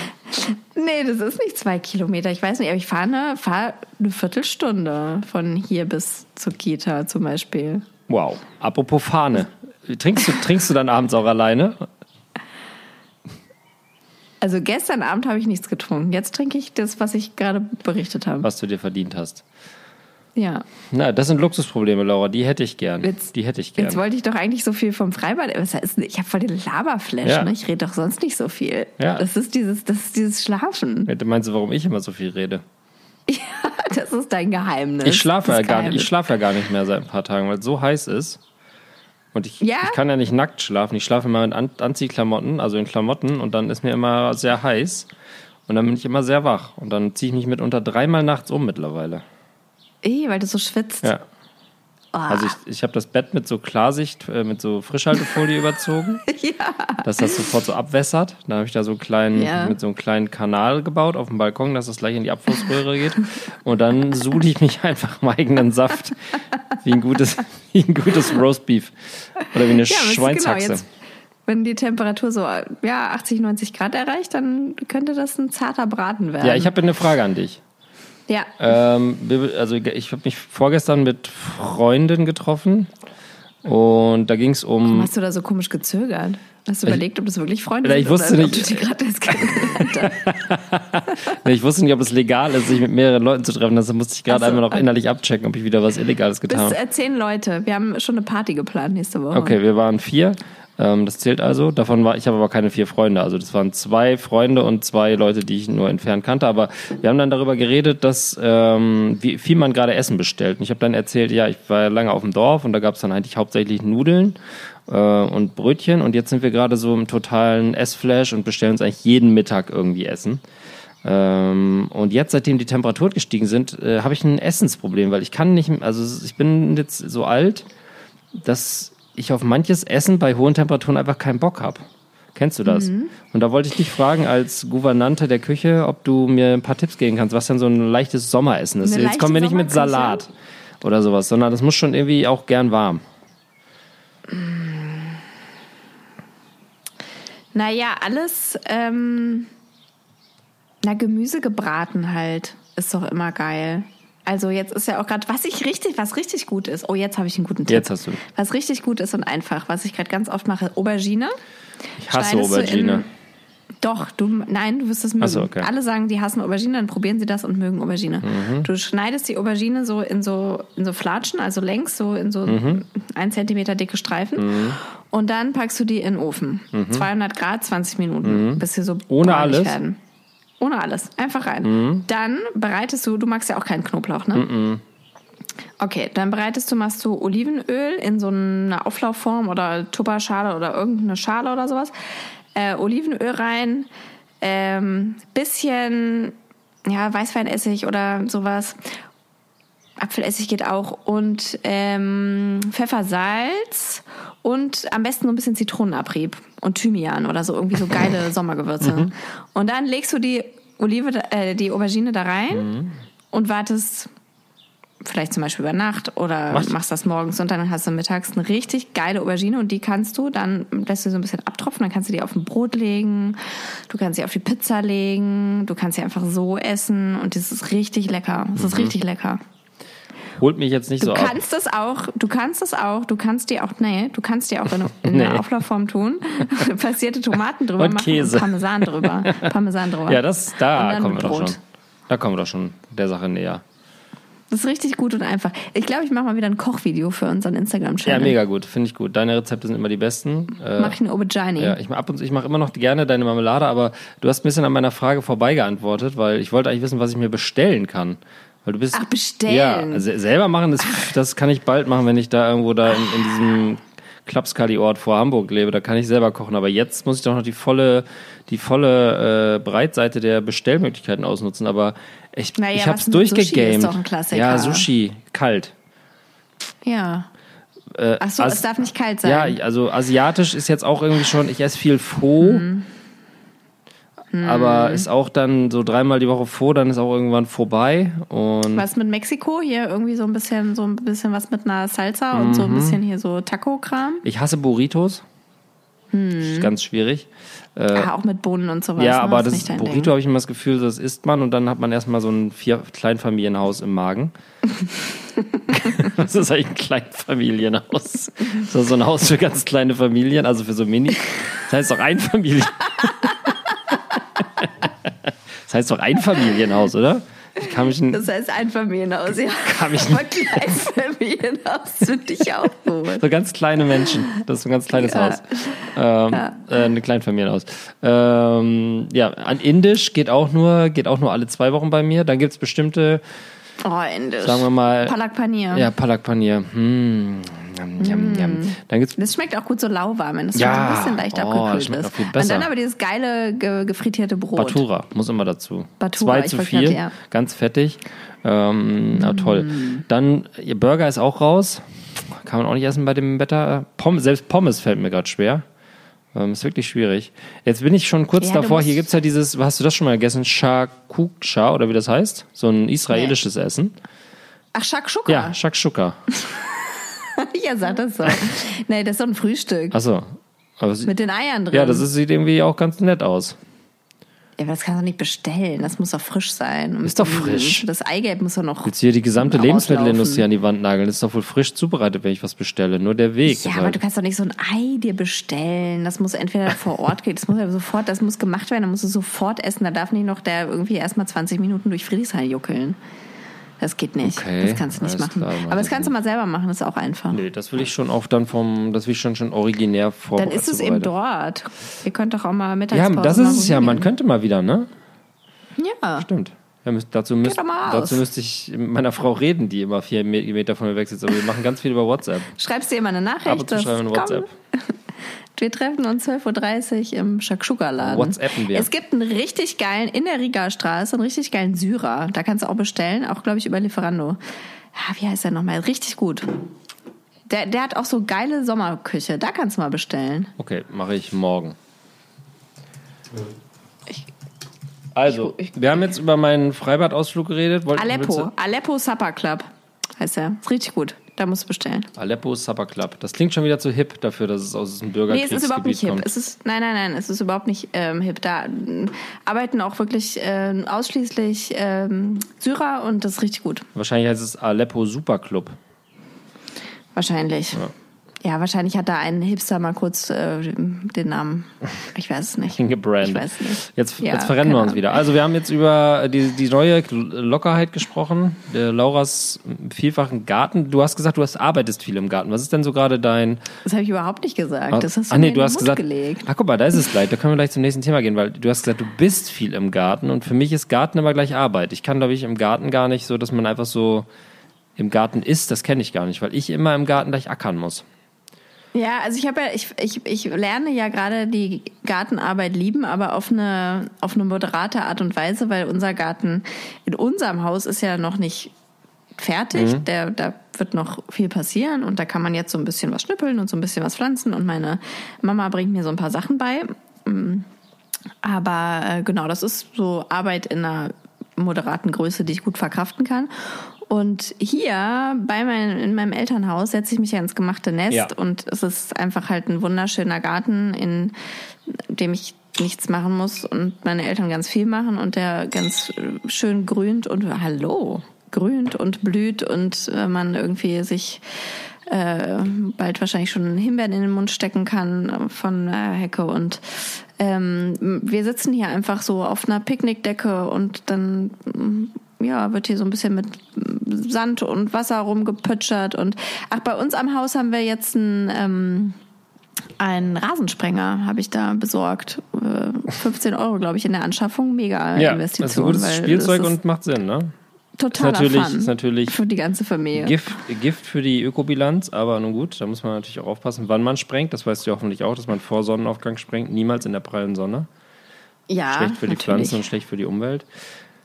Nee, das ist nicht zwei Kilometer. Ich weiß nicht, aber ich fahre eine, fahr eine Viertelstunde von hier bis zur Kita zum Beispiel. Wow. Apropos Fahne. Trinkst du, trinkst du dann abends auch alleine? Also gestern Abend habe ich nichts getrunken. Jetzt trinke ich das, was ich gerade berichtet habe. Was du dir verdient hast. Ja. Na, das sind Luxusprobleme, Laura. Die hätte ich gern. Jetzt- die hätte ich Jetzt gern. wollte ich doch eigentlich so viel vom Freibad. Ich habe voll den Laberflash, Ja. ne? Ich rede doch sonst nicht so viel. Ja. Das ist dieses, das ist dieses Schlafen. Du meinst du, warum ich immer so viel rede? Ja, das ist dein Geheimnis. Ich schlafe ja gar nicht, ich schlafe ja gar nicht mehr seit ein paar Tagen, weil es so heiß ist. Und ich, Ja? ich kann ja nicht nackt schlafen. Ich schlafe immer in An Anziehklamotten, also in Klamotten, und dann ist mir immer sehr heiß. Und dann bin ich immer sehr wach. Und dann ziehe ich mich mitunter dreimal nachts um mittlerweile. Eh, weil du so schwitzt. Ja. Oh. Also ich, ich habe das Bett mit so Klarsicht, äh, mit so Frischhaltefolie überzogen, ja. dass das sofort so abwässert. Dann habe ich da so einen kleinen, Ja. mit so einem kleinen Kanal gebaut auf dem Balkon, dass das gleich in die Abflussröhre geht. Und dann suhle ich mich einfach im eigenen Saft. Wie ein gutes, wie ein gutes Roastbeef. Oder wie eine Ja, ist Schweinshaxe. Genau, jetzt, wenn die Temperatur so ja, 80, 90 Grad erreicht, dann könnte das ein zarter Braten werden. ja, ich habe eine Frage an dich. Ja. Ähm, also ich habe mich vorgestern mit Freundin getroffen und da ging es Warum um hast du da so komisch gezögert? Hast du überlegt, ob das wirklich Freunde sind ich wusste oder nicht- ob du die gerade erst? Nee, Ich wusste nicht, ob es legal ist, sich mit mehreren Leuten zu treffen. Deshalb musste ich gerade Ach so, einmal noch innerlich abchecken, ob ich wieder was Illegales getan Bis habe. äh, zehn Leute. Wir haben schon eine Party geplant nächste Woche. Okay, wir waren vier. Ähm, das zählt also. Davon war ich habe aber keine vier Freunde. Also das waren zwei Freunde und zwei Leute, die ich nur entfernt kannte. Aber wir haben dann darüber geredet, dass ähm, wie viel man gerade Essen bestellt. Und ich habe dann erzählt, ja, ich war lange auf dem Dorf und da gab es dann eigentlich hauptsächlich Nudeln äh, und Brötchen. Und jetzt sind wir gerade so im totalen Essflash und bestellen uns eigentlich jeden Mittag irgendwie Essen. Ähm, und jetzt, seitdem die Temperaturen gestiegen sind, äh, habe ich ein Essensproblem, weil ich kann nicht, also ich bin jetzt so alt, dass ich auf manches Essen bei hohen Temperaturen einfach keinen Bock habe. Kennst du das? Mhm. Und da wollte ich dich fragen, als Gouvernante der Küche, ob du mir ein paar Tipps geben kannst, was denn so ein leichtes Sommeressen ist. Eine Jetzt kommen wir nicht mit Salat oder sowas, sondern das muss schon irgendwie auch gern warm. Naja, alles, ähm, na, Gemüse gebraten halt, ist doch immer geil. Also jetzt ist ja auch gerade, was ich richtig, was richtig gut ist. Oh, jetzt habe ich einen guten Tipp. Jetzt hast du. Was richtig gut ist und einfach, was ich gerade ganz oft mache, Aubergine. Ich hasse Schneidest Aubergine. in- Doch, du, nein, du wirst es mögen. So, okay. Alle sagen, die hassen Aubergine, dann probieren sie das und mögen Aubergine. Mhm. Du schneidest die Aubergine so in so, in so Flatschen, also längs, so in so Mhm. ein Zentimeter dicke Streifen. Und dann packst du die in den Ofen. 200 Grad, 20 Minuten, bis sie so Mhm. Ohne alles? werden. Ohne alles. Einfach rein. Mhm. Dann bereitest du, du magst ja auch keinen Knoblauch, ne? Okay, dann bereitest du, machst du Olivenöl in so eine Auflaufform oder Tupperschale oder irgendeine Schale oder sowas. Äh, Olivenöl rein, ähm, bisschen ja, Weißweinessig oder sowas. Apfelessig geht auch und ähm, Pfeffer, Salz und am besten so ein bisschen Zitronenabrieb und Thymian oder so irgendwie so geile Sommergewürze. Und dann legst du die Olive, äh, die Aubergine da rein und wartest vielleicht zum Beispiel über Nacht oder Was? machst das morgens und dann hast du mittags eine richtig geile Aubergine und die kannst du, dann lässt du so ein bisschen abtropfen, dann kannst du die auf ein Brot legen, du kannst sie auf die Pizza legen, du kannst sie einfach so essen und das ist richtig lecker. Das ist richtig lecker. Holt mich jetzt nicht Du so ab. kannst es auch, du kannst es auch, du kannst die auch, nee, du kannst die auch in, in Nee. einer Auflaufform tun, passierte Tomaten drüber Und machen Käse. und Parmesan drüber, Parmesan drüber. Ja, das, da kommen wir doch schon. Da kommen wir doch schon der Sache näher. Das ist richtig gut und einfach. Ich glaube, ich mache mal wieder ein Kochvideo für unseren Ja, Instagram-Channel. mega gut, finde ich gut. Deine Rezepte sind immer die besten. Äh, Mach ich eine Aubergine. Ja, ich ab und zu, ich mache immer noch gerne deine Marmelade, aber du hast ein bisschen an meiner Frage vorbeigeantwortet, weil ich wollte eigentlich wissen, was ich mir bestellen kann. Weil du bist. Ach, bestellen. Ja, selber machen, das, das kann ich bald machen, wenn ich da irgendwo da in, in diesem Klapskali-Ort vor Hamburg lebe. Da kann ich selber kochen. Aber jetzt muss ich doch noch die volle, die volle äh, Breitseite der Bestellmöglichkeiten ausnutzen. Aber ich, Naja, ich hab's mit Sushi durchgegamed. ist doch ein Klassiker. Ja, Sushi, kalt. Ja. Äh, Ach so, es darf nicht kalt sein. Ja, also asiatisch ist jetzt auch irgendwie schon, ich esse viel Pho. Mhm. Aber ist auch dann so dreimal die Woche Pho, dann ist auch irgendwann vorbei. Und Was mit Mexiko? Hier irgendwie so ein bisschen, so ein bisschen was mit einer Salsa und so ein bisschen hier so Taco-Kram. ich hasse Burritos. Ist ganz schwierig. Ah, auch mit Bohnen und sowas. Äh, ja, ne? aber das dein Burrito habe ich immer das Gefühl, das isst man und dann hat man erstmal so ein vier Kleinfamilienhaus im Magen. das ist eigentlich ein Kleinfamilienhaus. Das ist so ein Haus für ganz kleine Familien, also für so Mini. Das heißt doch Einfamilien. Das heißt doch Einfamilienhaus, oder? Das heißt Einfamilienhaus, ja. Kann mich aber Kleinfamilienhaus finde ich auch gut. so ganz kleine Menschen. Das ist so ein ganz kleines Ja. Haus. Ähm, äh, eine Kleinfamilienhaus. Ähm, ja, an Indisch geht auch nur, geht auch nur alle zwei Wochen bei mir. Dann gibt es bestimmte, Oh, indisch. sagen wir mal, Palak Paneer. ja, Palak Paneer. Hm. Yum, yum, yum. Dann gibt's Das schmeckt auch gut so lauwarm, wenn es Ja. ein bisschen leicht Oh, das abgekühlt ist. viel Und besser. dann aber dieses geile ge gefrittierte Brot. Batura, muss immer dazu. Batura, Zwei ich zu wollte viel, grad, ja. ganz fettig. Ähm, na, toll. Dann, ihr Burger ist auch raus. Kann man auch nicht essen bei dem Wetter. Pommes, selbst Pommes fällt mir gerade schwer. Ähm, ist wirklich schwierig. Jetzt bin ich schon kurz Ja, davor. Hier gibt es ja dieses, hast du das schon mal gegessen? Shakuksha oder wie das heißt? So ein israelisches Essen. Ach, Shakshuka. Ja, Shakshuka. ja, sag das so. nee, das ist so ein Frühstück. Achso. Mit den Eiern drin. ja, das ist, sieht irgendwie auch ganz nett aus. Ja, aber das kannst du nicht bestellen. Das muss doch frisch sein. Ist doch frisch. Das Eigelb muss doch noch. Jetzt hier die gesamte Auslaufen. Lebensmittelindustrie an die Wand nageln. Das ist doch wohl frisch zubereitet, wenn ich was bestelle. Nur der Weg. Ja, aber halt- du kannst doch nicht so ein Ei dir bestellen. Das muss entweder vor Ort gehen, das muss ja sofort, das muss gemacht werden, dann musst du sofort essen. Da darf nicht noch der irgendwie erstmal 20 Minuten durch Friedrichshain juckeln. Das geht nicht. Okay, das kannst du nicht machen. klar, aber das kannst du mal selber machen, das ist auch einfach. Nee, das will ich schon auch dann vom, das will ich schon schon originär vor. Dann ist es eben dort. Ihr könnt doch auch mal Ja, Mittagspause das mal ist es ja. Man könnte mal wieder, ne? Ja. Stimmt. Ja, müsst, dazu, müsst, dazu müsste ich mit meiner Frau reden, die immer vier Me- Meter von mir weg sitzt. Aber wir machen ganz viel über WhatsApp. Schreibst dir immer eine Nachricht. Ab und zu schreiben eine WhatsApp. Komm, wir treffen uns 12.30 Uhr im Shakshuka-Laden. WhatsAppen wir. Es gibt einen richtig geilen, in der Riga-Straße, einen richtig geilen Syrer. Da kannst du auch bestellen, auch, glaube ich, über Lieferando. Ja, wie heißt der nochmal? Richtig gut. Der, der hat auch so geile Sommerküche. Da kannst du mal bestellen. Okay, mache ich morgen. Ich- Also, ich- wir haben jetzt über meinen Freibadausflug geredet. Wollt- Aleppo. Aleppo Supper Club heißt der. Ist richtig gut. Da musst du bestellen. Aleppo Supper Club. Das klingt schon wieder zu hip dafür, dass es aus dem Nee, Bürgerkriegsgebiet es ist überhaupt nicht hip. kommt. Es ist, nein, nein, nein, es ist überhaupt nicht ähm, hip. Da ähm, arbeiten auch wirklich ähm, ausschließlich ähm, Syrer und das ist richtig gut. Wahrscheinlich heißt es Aleppo Super Club. Wahrscheinlich. Ja. Wahrscheinlich hat da ein Hipster mal kurz äh, den Namen. Ich weiß es nicht. Gebrandet. Ich weiß nicht. Jetzt, Ja, jetzt verrennen wir uns Ahnung. wieder. Also wir haben jetzt über die, die neue Lockerheit gesprochen. Äh, Lauras vielfachen Garten. Du hast gesagt, du hast, arbeitest viel im Garten. Was ist denn so gerade dein... Das habe ich überhaupt nicht gesagt. Das hast du ah, nee, du hast Mund gesagt... gelegt. Ach guck mal, da ist es gleich. Da können wir gleich zum nächsten Thema gehen, weil du hast gesagt, du bist viel im Garten und für mich ist Garten immer gleich Arbeit. Ich kann, glaube ich, im Garten gar nicht so, dass man einfach so im Garten ist. Das kenne ich gar nicht, weil ich immer im Garten gleich ackern muss. Ja, also ich habe ja, ich, ich, ich lerne ja gerade die Gartenarbeit lieben, aber auf eine, auf eine moderate Art und Weise, weil unser Garten in unserem Haus ist ja noch nicht fertig. Mhm. Der, da wird noch viel passieren und da kann man jetzt so ein bisschen was schnippeln und so ein bisschen was pflanzen und meine Mama bringt mir so ein paar Sachen bei. Mm. Aber äh, genau, das ist so Arbeit in einer moderaten Größe, die ich gut verkraften kann. Und hier bei mein, in meinem Elternhaus setze ich mich ja ins gemachte Nest Ja. und es ist einfach halt ein wunderschöner Garten, in dem ich nichts machen muss und meine Eltern ganz viel machen und der ganz äh, schön grünt und hallo, grünt und blüht und äh, man irgendwie sich äh, bald wahrscheinlich schon Himbeeren in den Mund stecken kann äh, von der Hecke und ähm, wir sitzen hier einfach so auf einer Picknickdecke und dann ja, wird hier so ein bisschen mit Sand und Wasser rumgepütschert und ach, bei uns am Haus haben wir jetzt ein ähm, einen Rasensprenger habe ich da besorgt. Äh, 15 Euro, glaube ich, in der Anschaffung. Mega Ja, Investition. das ist ein gutes Spielzeug und macht Sinn, ne? totaler ist natürlich- Fun ist natürlich für die ganze Familie. Gift, Gift für die Ökobilanz, aber nun gut, da muss man natürlich auch aufpassen, wann man sprengt. Das weißt du ja hoffentlich auch, dass man vor Sonnenaufgang sprengt, niemals in der prallen Sonne. ja, Schlecht für die natürlich. Pflanzen und schlecht für die Umwelt.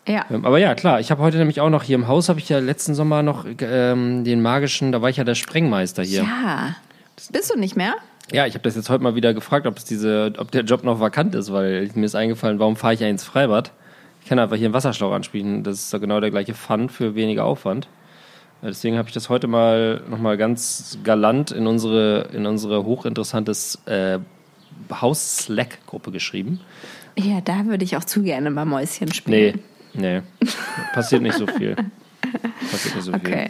Ja. Ähm, aber ja, klar, ich habe heute nämlich auch noch hier im Haus, habe ich ja letzten Sommer noch ähm, den magischen, da war ich ja der Sprengmeister hier. Ja. Bist du nicht mehr? Ja, ich habe das jetzt heute mal wieder gefragt, ob es diese, ob der Job noch vakant ist, weil mir ist eingefallen, warum fahre ich ja ins Freibad? Ich kann einfach hier einen Wasserschlauch anspielen. Das ist doch genau der gleiche Fun für weniger Aufwand. Äh, Deswegen habe ich das heute mal nochmal ganz galant in unsere, in unsere hochinteressantes äh, Haus-Slack-Gruppe geschrieben. Ja, da würde ich auch zu gerne mal Mäuschen spielen. nee. Passiert nicht so viel. Passiert nicht so viel. Okay.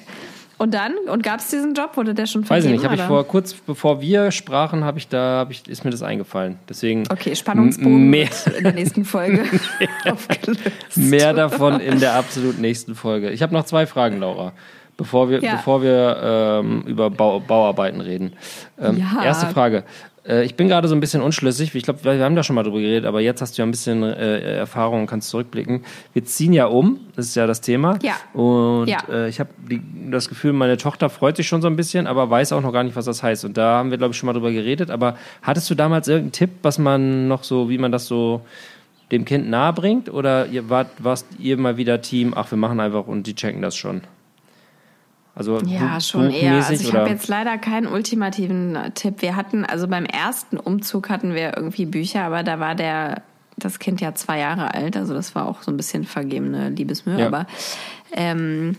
Und dann? Und gab es diesen Job? Wurde der schon Weiß ich vergeben? nicht, habe ich vor, kurz bevor wir sprachen, habe ich da, habe ich, ist mir das eingefallen. Deswegen Okay, Spannungsbogen mehr, in der nächsten Folge aufgelöst. mehr davon in der absolut nächsten Folge. Ich habe noch zwei Fragen, Laura, bevor wir, Ja. bevor wir ähm, über Bau, Bauarbeiten reden. Ähm, Ja. Erste Frage. Äh, ich bin gerade so ein bisschen unschlüssig. Ich glaube, wir haben da schon mal drüber geredet, aber jetzt hast du ja ein bisschen äh, Erfahrung und kannst zurückblicken. Wir ziehen ja um, das ist ja das Thema. Ja. Und Ja. äh, ich habe das Gefühl, meine Tochter freut sich schon so ein bisschen, aber weiß auch noch gar nicht, was das heißt. Und da haben wir, glaube ich, schon mal drüber geredet. Aber hattest du damals irgendeinen Tipp, was man noch so, wie man das so dem Kind nahe bringt? Oder ihr wart, warst ihr mal wieder Team, ach, wir machen einfach und die checken das schon? Also Ja, schon eher. Also ich habe jetzt leider keinen ultimativen äh, Tipp. Wir hatten, also beim ersten Umzug hatten wir irgendwie Bücher, aber da war der das Kind ja zwei Jahre alt, also das war auch so ein bisschen vergebene Liebesmühe, Ja. aber ähm,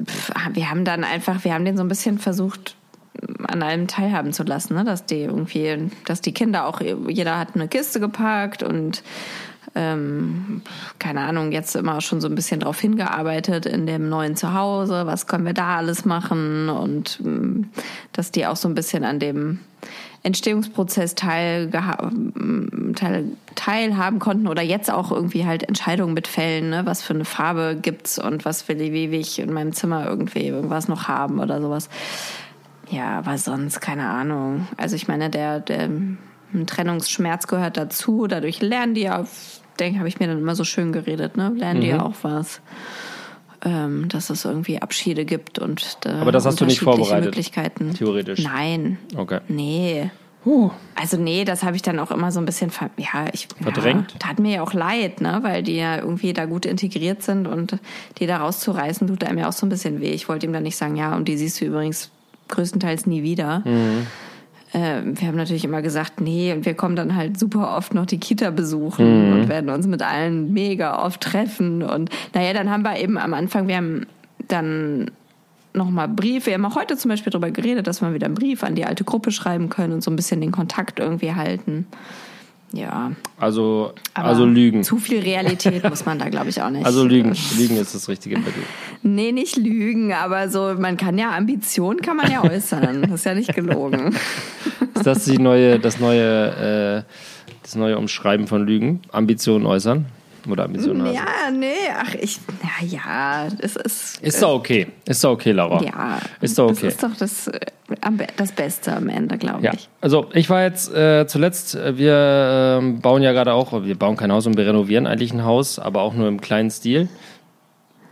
pf, wir haben dann einfach, wir haben den so ein bisschen versucht, an allem teilhaben zu lassen, ne? dass die irgendwie, dass die Kinder auch, jeder hat eine Kiste gepackt und ähm, keine Ahnung, jetzt immer schon so ein bisschen drauf hingearbeitet in dem neuen Zuhause, was können wir da alles machen und ähm, dass die auch so ein bisschen an dem Entstehungsprozess teilgeha- ähm, teil, teilhaben konnten oder jetzt auch irgendwie halt Entscheidungen mitfällen, ne? was für eine Farbe gibt's und was will ich, wie will ich in meinem Zimmer irgendwie irgendwas noch haben oder sowas. Ja, aber sonst keine Ahnung. Also ich meine, der, der ein Trennungsschmerz gehört dazu. Dadurch lernen die ja, denke, habe ich mir dann immer so schön geredet, ne? Lernen die ja auch was. Ähm, dass es irgendwie Abschiede gibt und äh, Aber das hast du nicht vorbereitet, Möglichkeiten. theoretisch? Nein. Okay. Nee. Huh. Also nee, das habe ich dann auch immer so ein bisschen ver ja, ich Verdrängt? Ja, tat mir ja auch leid, ne, weil die ja irgendwie da gut integriert sind und die da rauszureißen tut einem ja auch so ein bisschen weh. Ich wollte ihm dann nicht sagen, ja, und die siehst du übrigens größtenteils nie wieder. Mhm. Ähm, wir haben natürlich immer gesagt, nee, und wir kommen dann halt super oft noch die Kita besuchen Mhm. und werden uns mit allen mega oft treffen und naja, dann haben wir eben am Anfang, wir haben dann nochmal Brief. Wir haben auch heute zum Beispiel darüber geredet, dass wir wieder einen Brief an die alte Gruppe schreiben können und so ein bisschen den Kontakt irgendwie halten. Ja. Also, aber also Lügen. Zu viel Realität muss man da, glaube ich, auch nicht. Also Lügen. Lügen ist das richtige Mittel. Nee, nicht lügen, aber so, man kann ja Ambitionen kann man ja äußern. Das ist ja nicht gelogen. Ist das die neue, das neue, äh, das neue Umschreiben von Lügen? Ambitionen äußern? Oder haben? Ja, nee, ach, ich, ja, ja, es ist. Ist doch okay. Ist doch okay, Laura. Ja, Ist doch okay. Das ist doch das, äh, das Beste am Ende, glaube Ja, ich. also ich war jetzt äh, zuletzt, äh, wir ähm, bauen ja gerade auch, wir bauen kein Haus und wir renovieren eigentlich ein Haus, aber auch nur im kleinen Stil.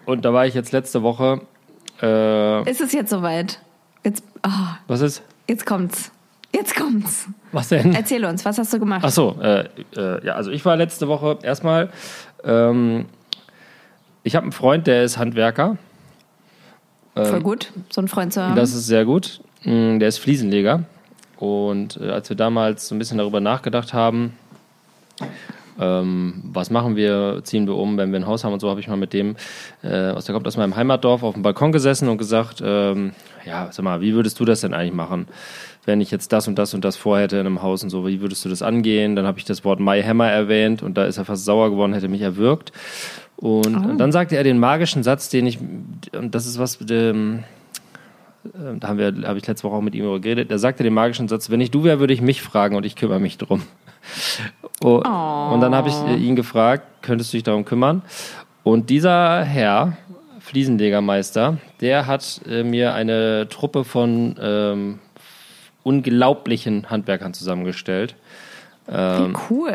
Und da war ich jetzt letzte Woche, äh, Ist es jetzt soweit? Jetzt, ah, was ist? jetzt kommt's. Jetzt kommt's. Was denn? Erzähl uns, was hast du gemacht? Ach so, äh, äh, ja, also ich war letzte Woche erstmal, ähm, ich habe einen Freund, der ist Handwerker. Voll gut, so einen Freund zu haben. Ähm, Das ist sehr gut. Mm, Der ist Fliesenleger. Und äh, als wir damals so ein bisschen darüber nachgedacht haben, ähm, was machen wir, ziehen wir um, wenn wir ein Haus haben und so, habe ich mal mit dem, äh, aus der kommt aus meinem Heimatdorf, auf dem Balkon gesessen und gesagt, ähm, ja, sag mal, wie würdest du das denn eigentlich machen, wenn ich jetzt das und das und das vorhätte in einem Haus und so, wie würdest du das angehen? Dann habe ich das Wort My Hammer erwähnt und da ist er fast sauer geworden, hätte mich erwürgt. Und, und dann sagte er den magischen Satz, den ich, und das ist was, ähm, äh, da haben wir, habe ich letzte Woche auch mit ihm darüber geredet, der sagte den magischen Satz, wenn ich du wäre, würde ich mich fragen und ich kümmere mich drum. Oh, Und dann habe ich äh, ihn gefragt, könntest du dich darum kümmern? Und dieser Herr, Fliesenlegermeister, der hat äh, mir eine Truppe von ähm, unglaublichen Handwerkern zusammengestellt, Wie cool.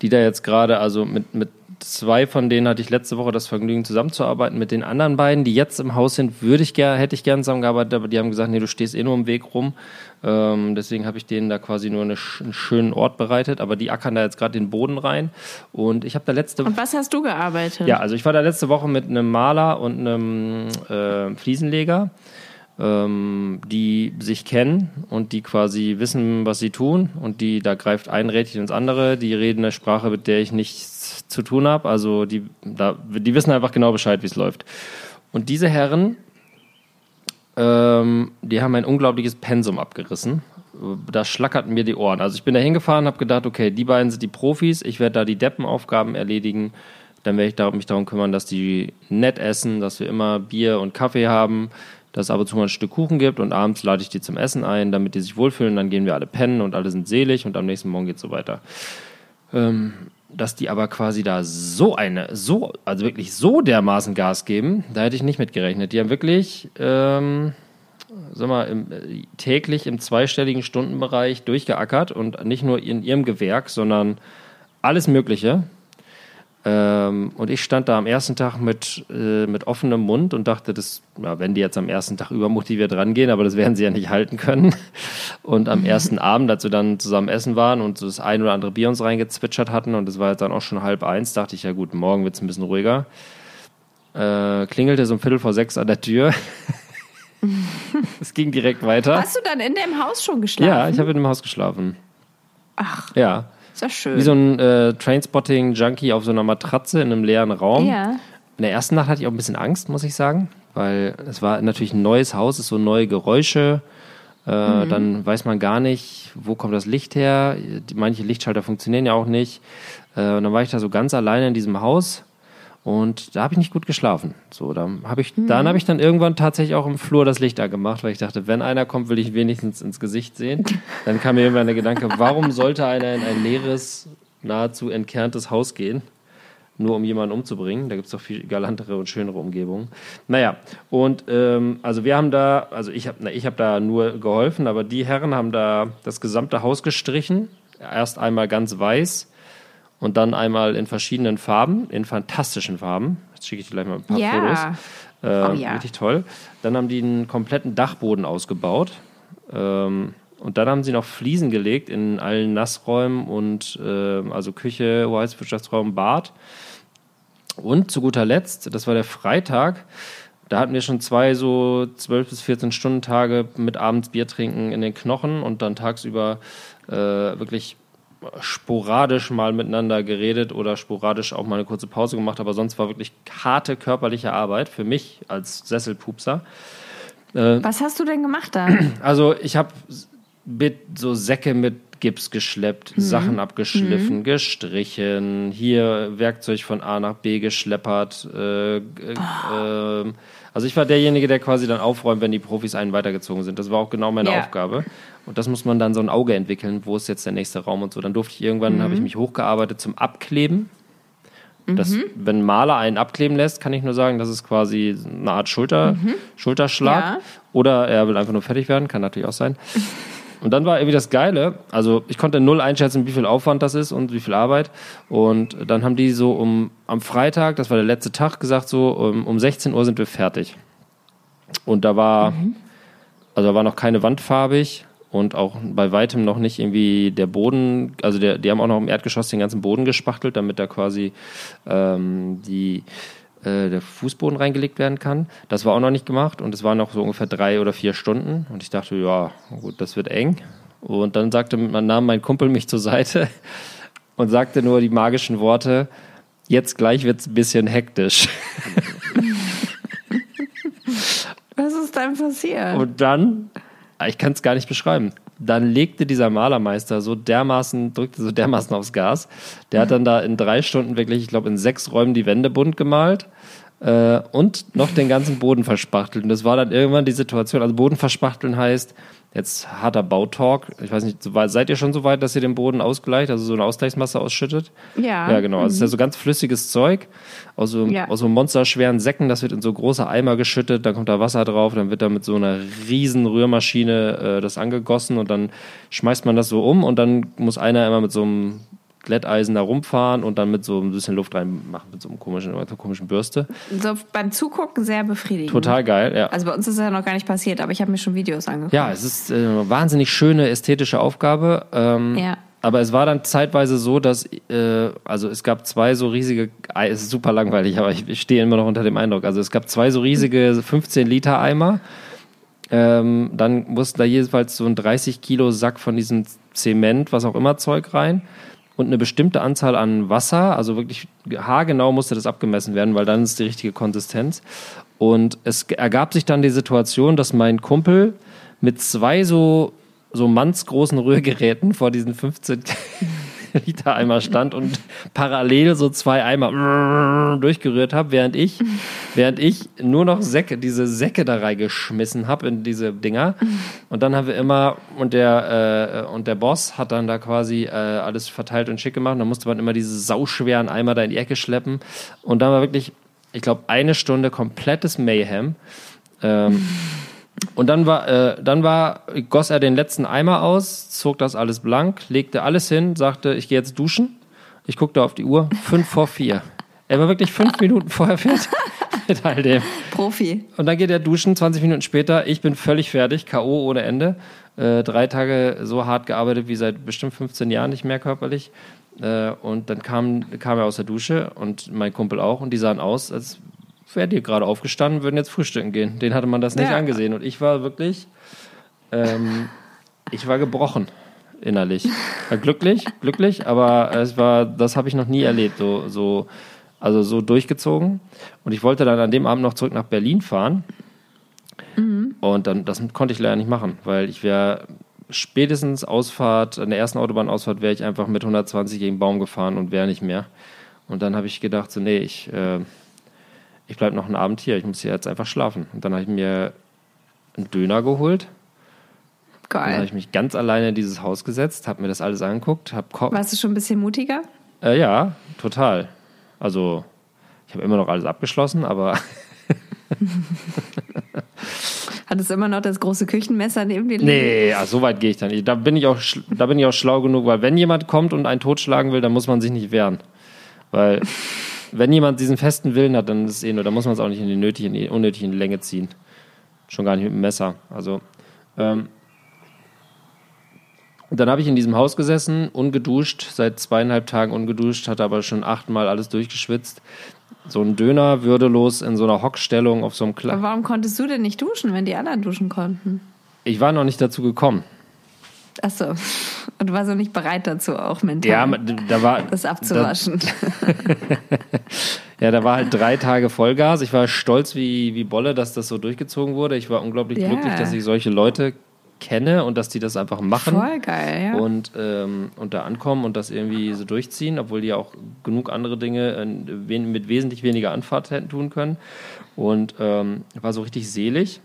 die da jetzt gerade, also mit, mit zwei von denen hatte ich letzte Woche das Vergnügen zusammenzuarbeiten. Mit den anderen beiden, die jetzt im Haus sind, würde ich gerne, hätte ich gerne zusammengearbeitet, aber die haben gesagt, nee, du stehst eh nur im Weg rum. Ähm, deswegen habe ich denen da quasi nur eine, einen schönen Ort bereitet. Aber die ackern da jetzt gerade den Boden rein. Und ich habe da letzte Und was hast du gearbeitet? Ja, also ich war da letzte Woche mit einem Maler und einem äh, Fliesenleger ähm, die sich kennen und die quasi wissen, was sie tun und die, da greift ein Rädchen ins andere, die reden eine Sprache, mit der ich nichts zu tun habe, also die, da, die wissen einfach genau Bescheid, wie es läuft. Und diese Herren, ähm, die haben ein unglaubliches Pensum abgerissen. Da schlackerten mir die Ohren. Also ich bin da hingefahren, habe gedacht, okay, die beiden sind die Profis, ich werde da die Deppenaufgaben erledigen. Dann werde ich mich darum kümmern, dass die nett essen, dass wir immer Bier und Kaffee haben, dass es ab und zu mal ein Stück Kuchen gibt und abends lade ich die zum Essen ein, damit die sich wohlfühlen. Dann gehen wir alle pennen und alle sind selig und am nächsten Morgen geht es so weiter. Ähm, dass die aber quasi da so eine, so, also wirklich so dermaßen Gas geben, da hätte ich nicht mit gerechnet. Die haben wirklich, ähm, sag mal, im, täglich im zweistelligen Stundenbereich durchgeackert und nicht nur in ihrem Gewerk, sondern alles Mögliche. Ähm, und ich stand da am ersten Tag mit, äh, mit offenem Mund und dachte, das, ja, wenn die jetzt am ersten Tag übermotiviert rangehen, aber das werden sie ja nicht halten können. Und am ersten Abend, als wir dann zusammen essen waren und so das ein oder andere Bier uns reingezwitschert hatten und es war jetzt dann auch schon halb eins, dachte ich, ja gut, morgen wird es ein bisschen ruhiger. Äh, klingelte so um Viertel vor sechs an der Tür. es ging direkt weiter. Hast du dann in dem Haus schon geschlafen? Ja, ich habe in dem Haus geschlafen. Ach. Ja. Ja schön. Wie so ein äh, Trainspotting-Junkie auf so einer Matratze in einem leeren Raum. Ja. In der ersten Nacht hatte ich auch ein bisschen Angst, muss ich sagen, weil es war natürlich ein neues Haus, es so neue Geräusche. Äh, mhm. Dann weiß man gar nicht, wo kommt das Licht her. Manche Lichtschalter funktionieren ja auch nicht. Äh, und dann war ich da so ganz alleine in diesem Haus und da habe ich nicht gut geschlafen. So, dann habe ich, mhm. dann habe ich dann irgendwann tatsächlich auch im Flur das Licht angemacht, weil ich dachte, wenn einer kommt, will ich wenigstens ins Gesicht sehen. Dann kam mir irgendwann der Gedanke, warum sollte einer in ein leeres, nahezu entkerntes Haus gehen? Nur um jemanden umzubringen. Da gibt es doch viel galantere und schönere Umgebungen. Naja, und ähm, also wir haben da, also ich habe ich hab da nur geholfen, aber die Herren haben da das gesamte Haus gestrichen. Erst einmal ganz weiß, und dann einmal in verschiedenen Farben, in fantastischen Farben. Jetzt schicke ich dir gleich mal ein paar ja. Fotos. Äh, oh, ja. Richtig toll. Dann haben die einen kompletten Dachboden ausgebaut. Ähm, und dann haben sie noch Fliesen gelegt in allen Nassräumen und äh, also Küche, Wirtschaftsraum, Bad. Und zu guter Letzt, das war der Freitag, da hatten wir schon zwei so 12 bis 14 Stunden Tage mit abends Bier trinken in den Knochen und dann tagsüber äh, wirklich sporadisch mal miteinander geredet oder sporadisch auch mal eine kurze Pause gemacht, aber sonst war wirklich harte körperliche Arbeit für mich als Sesselpupser. Äh, Was hast du denn gemacht da? Also ich habe so Säcke mit Gips geschleppt, mhm. Sachen abgeschliffen, mhm. gestrichen, hier Werkzeug von A nach B geschleppert. Äh, äh, also ich war derjenige, der quasi dann aufräumt, wenn die Profis einen weitergezogen sind. Das war auch genau meine ja. Aufgabe. Und das muss man dann so ein Auge entwickeln, wo ist jetzt der nächste Raum und so. Dann durfte ich irgendwann, mhm. habe ich mich hochgearbeitet zum Abkleben. Das, mhm. wenn ein Maler einen abkleben lässt, kann ich nur sagen, das ist quasi eine Art Schulter, mhm. Schulterschlag. Ja. Oder er will einfach nur fertig werden, kann natürlich auch sein. Und dann war irgendwie das Geile, also ich konnte null einschätzen, wie viel Aufwand das ist und wie viel Arbeit. Und dann haben die so um am Freitag, das war der letzte Tag, gesagt, so um, um 16 Uhr sind wir fertig. Und da war, mhm. also da war noch keine Wand farbig und auch bei weitem noch nicht irgendwie der Boden, also der, die haben auch noch im Erdgeschoss den ganzen Boden gespachtelt, damit da quasi ähm, die äh, der Fußboden reingelegt werden kann. Das war auch noch nicht gemacht und es waren noch so ungefähr drei oder vier Stunden und ich dachte, ja, gut, das wird eng. Und dann sagte, man nahm mein Kumpel mich zur Seite und sagte nur die magischen Worte, jetzt gleich wird es ein bisschen hektisch. Was ist dann passiert? Und dann, ich kann es gar nicht beschreiben dann legte dieser Malermeister so dermaßen, drückte so dermaßen aufs Gas. Der hat dann da in drei Stunden wirklich, ich glaube, in sechs Räumen die Wände bunt gemalt äh, und noch den ganzen Boden verspachtelt. Und das war dann irgendwann die Situation. Also Boden verspachteln heißt, jetzt harter Bautalk. Ich weiß nicht, seid ihr schon so weit, dass ihr den Boden ausgleicht, also so eine Ausgleichsmasse ausschüttet? Ja. Ja, genau. Also es ist ja mhm. so ganz flüssiges Zeug aus so, ja. aus so monsterschweren Säcken. Das wird in so große Eimer geschüttet, dann kommt da Wasser drauf, dann wird da mit so einer riesen Rührmaschine äh, das angegossen und dann schmeißt man das so um und dann muss einer immer mit so einem Glätteisen da rumfahren und dann mit so ein bisschen Luft reinmachen mit so einem komischen, mit einer komischen Bürste. So beim Zugucken sehr befriedigend. Total geil, ja. Also bei uns ist es ja noch gar nicht passiert, aber ich habe mir schon Videos angeguckt. Ja, es ist äh, eine wahnsinnig schöne ästhetische Aufgabe. Ähm, Ja. Aber es war dann zeitweise so, dass, äh, also es gab zwei so riesige, es ist super langweilig, aber ich, ich stehe immer noch unter dem Eindruck. Also es gab zwei so riesige 15 Liter Eimer. Ähm, dann musste da jedenfalls so ein 30 Kilo Sack von diesem Zement, was auch immer Zeug rein und eine bestimmte Anzahl an Wasser, also wirklich haargenau musste das abgemessen werden, weil dann ist die richtige Konsistenz. Und es ergab sich dann die Situation, dass mein Kumpel mit zwei so, so mannsgroßen Rührgeräten vor diesen 15 Liter Eimer stand und parallel so zwei Eimer durchgerührt habe, während ich, während ich nur noch Säcke, diese Säcke da reingeschmissen habe in diese Dinger. Und dann haben wir immer, und der, äh, und der Boss hat dann da quasi äh, alles verteilt und schick gemacht. Und dann musste man immer diese sauschweren Eimer da in die Ecke schleppen. Und dann war wirklich, ich glaube, eine Stunde komplettes Mayhem. Ähm, und dann war, äh, dann war, goss er den letzten Eimer aus, zog das alles blank, legte alles hin, sagte, ich gehe jetzt duschen. Ich guckte auf die Uhr, fünf vor vier. Er war wirklich fünf Minuten vorher fertig mit all dem. Profi. Und dann geht er duschen, 20 Minuten später, ich bin völlig fertig, K.O. ohne Ende. Äh, drei Tage so hart gearbeitet wie seit bestimmt 15 Jahren nicht mehr körperlich. Äh, und dann kam, kam er aus der Dusche und mein Kumpel auch und die sahen aus, als wären die gerade aufgestanden, würden jetzt frühstücken gehen. Den hatte man das nicht Ja. angesehen. Und ich war wirklich, ähm, ich war gebrochen innerlich. War glücklich, glücklich, aber es war, das habe ich noch nie erlebt, so, so, also so durchgezogen. Und ich wollte dann an dem Abend noch zurück nach Berlin fahren. Und dann, das konnte ich leider nicht machen, weil ich wäre spätestens Ausfahrt, an der ersten Autobahnausfahrt wäre ich einfach mit 120 gegen den Baum gefahren und wäre nicht mehr. Und dann habe ich gedacht, so, nee, ich, äh, ich bleibe noch einen Abend hier, ich muss hier jetzt einfach schlafen. Und dann habe ich mir einen Döner geholt. Dann habe Geil. ich mich ganz alleine in dieses Haus gesetzt, habe mir das alles angeguckt, Warst du schon ein bisschen mutiger? äh, ja, total. Also, ich habe immer noch alles abgeschlossen, aber Hattest du immer noch das große Küchenmesser neben dir liegen? nee, ja, so weit gehe ich dann nicht. Da bin ich auch, da bin ich auch schlau genug, weil wenn jemand kommt und einen totschlagen will, dann muss man sich nicht wehren. Weil, wenn jemand diesen festen Willen hat, dann ist es eh nur, da muss man es auch nicht in die nötige, in die unnötige Länge ziehen. Schon gar nicht mit dem Messer. Also, ähm, und dann habe ich in diesem Haus gesessen, ungeduscht, seit zweieinhalb Tagen ungeduscht, hatte aber schon achtmal alles durchgeschwitzt. So ein Döner, würdelos in so einer Hockstellung auf so einem Kla Aber warum konntest du denn nicht duschen, wenn die anderen duschen konnten? Ich war noch nicht dazu gekommen. Achso. Und du warst auch nicht bereit dazu, auch mental. Ja, da war. das abzuwaschen. Ja, da war halt drei Tage Vollgas. Ich war stolz wie, wie Bolle, dass das so durchgezogen wurde. Ich war unglaublich Ja. glücklich, dass ich solche Leute kenne und dass die das einfach machen. Voll geil, ja. und, ähm, und da ankommen und das irgendwie so durchziehen, obwohl die ja auch genug andere Dinge äh, mit wesentlich weniger Anfahrt hätten tun können. Und ähm, war so richtig selig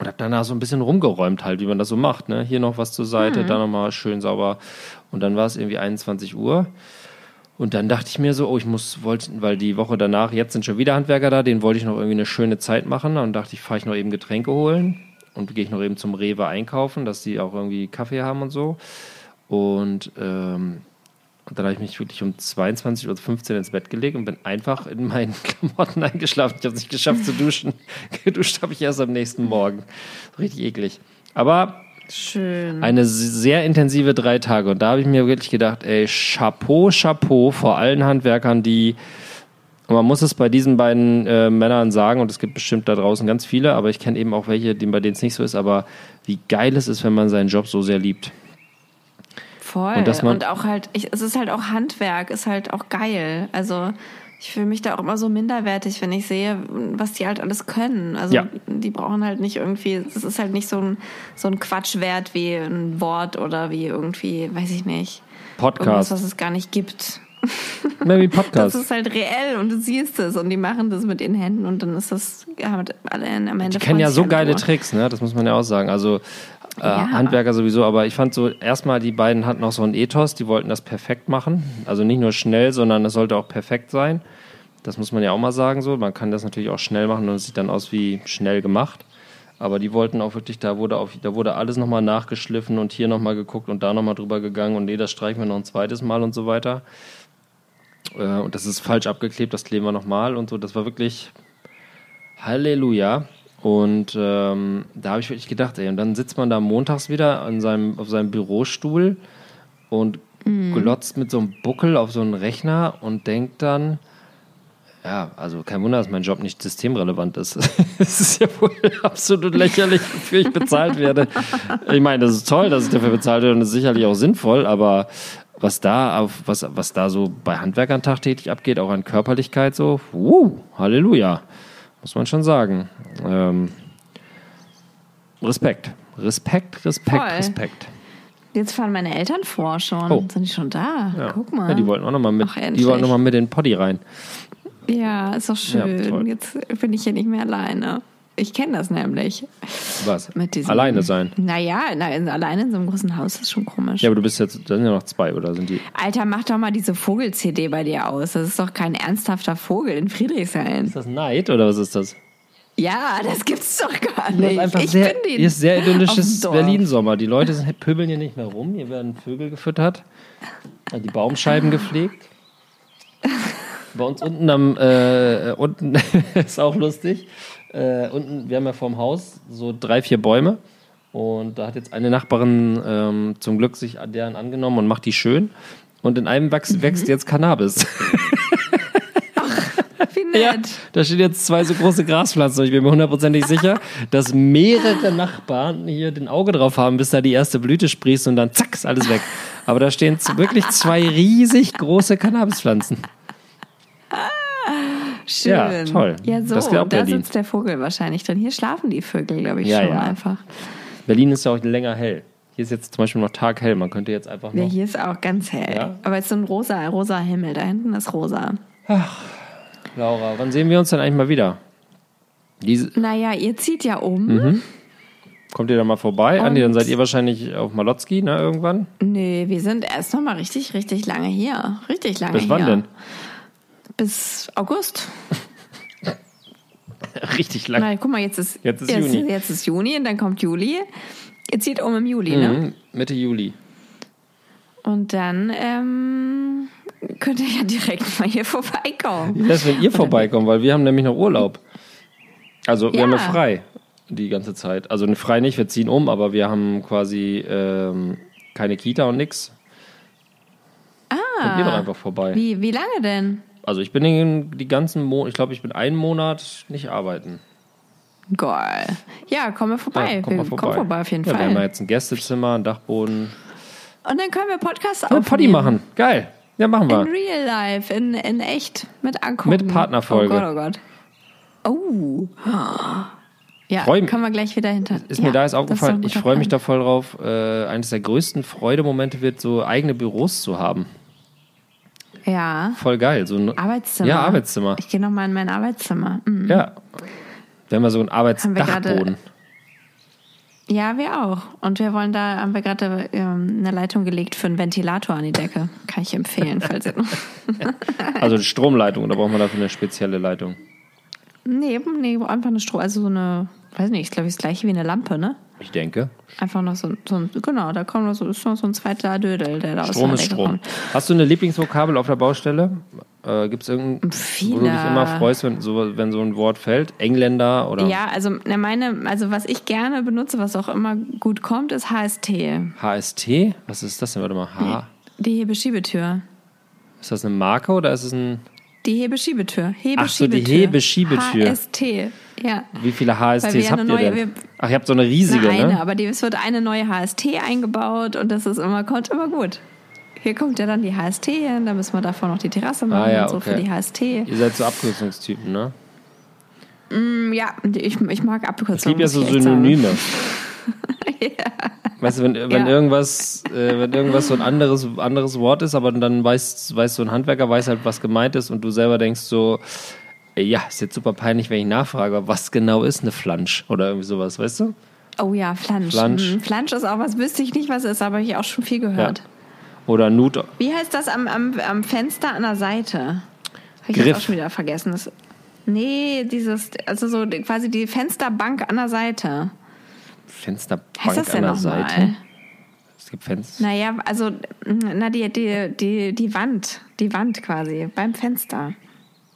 und habe danach so ein bisschen rumgeräumt halt, wie man das so macht. Ne? Hier noch was zur Seite, da nochmal schön sauber. Und dann war es irgendwie 21 Uhr. Und dann dachte ich mir so, oh, ich muss, wollte, weil die Woche danach, jetzt sind schon wieder Handwerker da, denen wollte ich noch irgendwie eine schöne Zeit machen. Und dachte ich, fahre ich noch eben Getränke holen und gehe ich noch eben zum Rewe einkaufen, dass die auch irgendwie Kaffee haben und so. Und, ähm, und dann habe ich mich wirklich um 22.15 Uhr ins Bett gelegt und bin einfach in meinen Klamotten eingeschlafen. Ich habe es nicht geschafft zu duschen. Geduscht habe ich erst am nächsten Morgen. Richtig eklig. Aber Schön. eine sehr intensive drei Tage. Und da habe ich mir wirklich gedacht, ey, Chapeau, Chapeau vor allen Handwerkern, die, und man muss es bei diesen beiden äh, Männern sagen, und es gibt bestimmt da draußen ganz viele, aber ich kenne eben auch welche, bei denen es nicht so ist, aber wie geil es ist, wenn man seinen Job so sehr liebt. Voll. Und Und, dass man- auch halt, ich, es ist halt auch Handwerk, ist halt auch geil. Also ich fühle mich da auch immer so minderwertig, wenn ich sehe, was die halt alles können. Also Ja. die brauchen halt nicht irgendwie, es ist halt nicht so ein, so ein Quatschwert wie ein Wort oder wie irgendwie, weiß ich nicht, irgendwas, Podcast. was es gar nicht gibt. Mehr wie Das Podcast. ist halt reell und du siehst es und die machen das mit ihren Händen und dann ist das ja, alle am Ende. Die kennen ja so geile drüber. Tricks, ne? Das muss man ja auch sagen. Also äh, Ja. Handwerker sowieso, aber ich fand so, erstmal, die beiden hatten auch so einen Ethos, die wollten das perfekt machen. Also nicht nur schnell, sondern es sollte auch perfekt sein. Das muss man ja auch mal sagen so. Man kann das natürlich auch schnell machen und es sieht dann aus wie schnell gemacht. Aber die wollten auch wirklich, da wurde, auf, da wurde alles nochmal nachgeschliffen und hier nochmal geguckt und da nochmal drüber gegangen und nee, das streichen wir noch ein zweites Mal und so weiter. Äh, und das ist falsch abgeklebt, das kleben wir nochmal und so. Das war wirklich Halleluja. Und ähm, da habe ich wirklich gedacht, ey, und dann sitzt man da montags wieder an seinem, auf seinem Bürostuhl und glotzt mit so einem Buckel auf so einen Rechner und denkt dann, ja, also kein Wunder, dass mein Job nicht systemrelevant ist. Es ist ja wohl absolut lächerlich, wofür ich bezahlt werde. Ich meine, das ist toll, dass ich dafür bezahlt werde und das ist sicherlich auch sinnvoll, aber was da auf, was, was da so bei Handwerkern tagtäglich abgeht, auch an Körperlichkeit, so, uh, Halleluja, muss man schon sagen. Ähm, Respekt. Respekt, Respekt, Voll. Respekt. Jetzt fahren meine Eltern vor schon. Oh. Sind die schon da? Ja. Guck mal. Ja, die wollten auch nochmal mit, Ach, die endlich. wollten noch mal mit in den Poddy rein. Ja, ist doch schön. toll. Jetzt bin ich hier nicht mehr alleine. Ich kenne das nämlich. Was? Mit diesem, Alleine sein. Naja, na, in- alleine in so einem großen Haus ist schon komisch. Ja, aber du bist jetzt, da sind ja noch zwei, oder sind die? Alter, mach doch mal diese Vogel-CD bei dir aus. Das ist doch kein ernsthafter Vogel in Friedrichshain. Ist das Neid oder was ist das? Ja, das gibt's doch gar nicht. ist einfach ich sehr, bin den hier ist sehr idyllisches. Berlin-Sommer. Die Leute sind, pöbeln hier nicht mehr rum. Hier werden Vögel gefüttert, die Baumscheiben gepflegt. Bei uns unten am, äh, unten ist auch lustig. Äh, unten, wir haben ja vorm Haus so drei, vier Bäume. Und da hat jetzt eine Nachbarin ähm, zum Glück sich an deren angenommen und macht die schön. Und in einem wächst, wächst jetzt Cannabis. Wie Ja, da stehen jetzt zwei so große Graspflanzen. und Ich bin mir hundertprozentig sicher, dass mehrere Nachbarn hier den Auge drauf haben, bis da die erste Blüte sprießt und dann zack, ist alles weg. Aber da stehen wirklich zwei riesig große Cannabispflanzen. Schön. Ja, toll. Ja, so, Das da Berlin. sitzt der Vogel wahrscheinlich drin. Hier schlafen die Vögel, glaube ich, Ja, schon ja. einfach. Berlin ist ja auch länger hell. Hier ist jetzt zum Beispiel noch taghell. Man könnte jetzt einfach Ja, noch. hier ist auch ganz hell. Ja? Aber es ist so ein rosa, rosa Himmel. Da hinten ist rosa. Laura, wann sehen wir uns denn eigentlich mal wieder? Diese, Naja, ihr zieht ja um. Mhm. kommt ihr da mal vorbei? Andi, dann Und- seid ihr wahrscheinlich auf Malotzki, ne, irgendwann? Nee, wir sind erst noch mal richtig, richtig lange hier. Richtig lange Bis hier. wann denn? Bis August. Richtig lang. Na, guck mal, jetzt ist, Jetzt ist Juni. Jetzt ist Juni und dann kommt Juli. Ihr zieht um im Juli, ne? Mhm, Mitte Juli. Und dann ähm, könnt ihr ja direkt mal hier vorbeikommen. Wär's, wenn ihr vorbeikommt, weil wir haben nämlich noch Urlaub. Also wir Ja. haben ja frei die ganze Zeit. Also ne, frei nicht, wir ziehen um, aber wir haben quasi ähm, keine Kita und nix. Ah. Kommt ihr doch einfach vorbei. Wie, wie lange denn? Also ich bin den, die ganzen Monate, ich glaube, ich bin einen Monat nicht arbeiten. Geil. Ja, kommen wir vorbei. Ja, kommt mal wir vorbei. kommen vorbei auf jeden ja, Wir haben ja Fall. jetzt ein Gästezimmer, einen Dachboden. Und dann können wir Podcast aufnehmen. Party machen. Geil. Ja, machen In wir. real life, in, in echt, mit angucken. Mit Partnerfolge. Oh Gott, oh Gott. Oh. Ja, Freu- können wir gleich wieder hinter. Ist ja, mir da jetzt aufgefallen, ich freue mich da voll drauf. Äh, eines der größten Freudemomente wird, so eigene Büros zu haben. Ja, Voll geil. So ein, Arbeitszimmer. Ja, Arbeitszimmer. Ich gehe nochmal in mein Arbeitszimmer. Mhm. Ja. Wir haben ja so einen wir Arbeitsdachboden. Ja, wir auch. Und wir wollen da, haben wir gerade ähm, eine Leitung gelegt für einen Ventilator an die Decke. Kann ich empfehlen, falls ihr. Also eine Stromleitung, da braucht man dafür eine spezielle Leitung. nee, nee, einfach eine Strom, also so eine, weiß nicht, ist glaube ich das gleiche wie eine Lampe, ne? Ich denke. Einfach noch so, so ein, genau, da kommt noch so, ist noch so ein zweiter Dödel, der da Strom ist Strom. kommt. Hast du eine Lieblingsvokabel auf der Baustelle? Äh, Gibt es irgendein, Viele. wo du dich immer freust, wenn so, wenn so ein Wort fällt? Engländer oder Ja, also na, meine, also was ich gerne benutze, was auch immer gut kommt, ist HST. HST? Was ist das denn? Warte mal. H. Die Hebeschiebetür. Ist das eine Marke oder ist es ein. Die Hebeschiebetür. Ach so, die Hebeschiebetür. HST, ja. Wie viele HSTs ja habt eine ihr neue- denn? Ach, ihr habt so eine riesige, eine, ne? aber die, es wird eine neue HST eingebaut und das ist immer, kommt immer gut. Hier kommt ja dann die HST hin, da müssen wir davor noch die Terrasse machen Ah, ja, und so okay. für die HST. Ihr seid so Abkürzungstypen, ne? Mm, Ja, ich, ich mag Es Abkürzungen. gibt ja so. Synonyme. Weißt du, wenn, wenn Ja. irgendwas, äh, wenn irgendwas so ein anderes, anderes Wort ist, aber dann weiß, weiß so ein Handwerker weiß halt, was gemeint ist und du selber denkst so, ja, ist jetzt super peinlich, wenn ich nachfrage, was genau ist eine Flansch oder irgendwie sowas, weißt du? Oh ja, Flansch. Flansch. Mhm. Flansch ist auch was, wüsste ich nicht, was es ist, aber ich auch schon viel gehört. Oder Nut, Wie heißt das am, am, am Fenster an der Seite? Habe ich Griff. jetzt auch schon wieder vergessen. Das, Nee, dieses, also so quasi die Fensterbank an der Seite. Fensterbank das an der nochmal? Seite. Es gibt Fenster. Naja, also, na, die, die, die, die Wand, die Wand quasi, beim Fenster.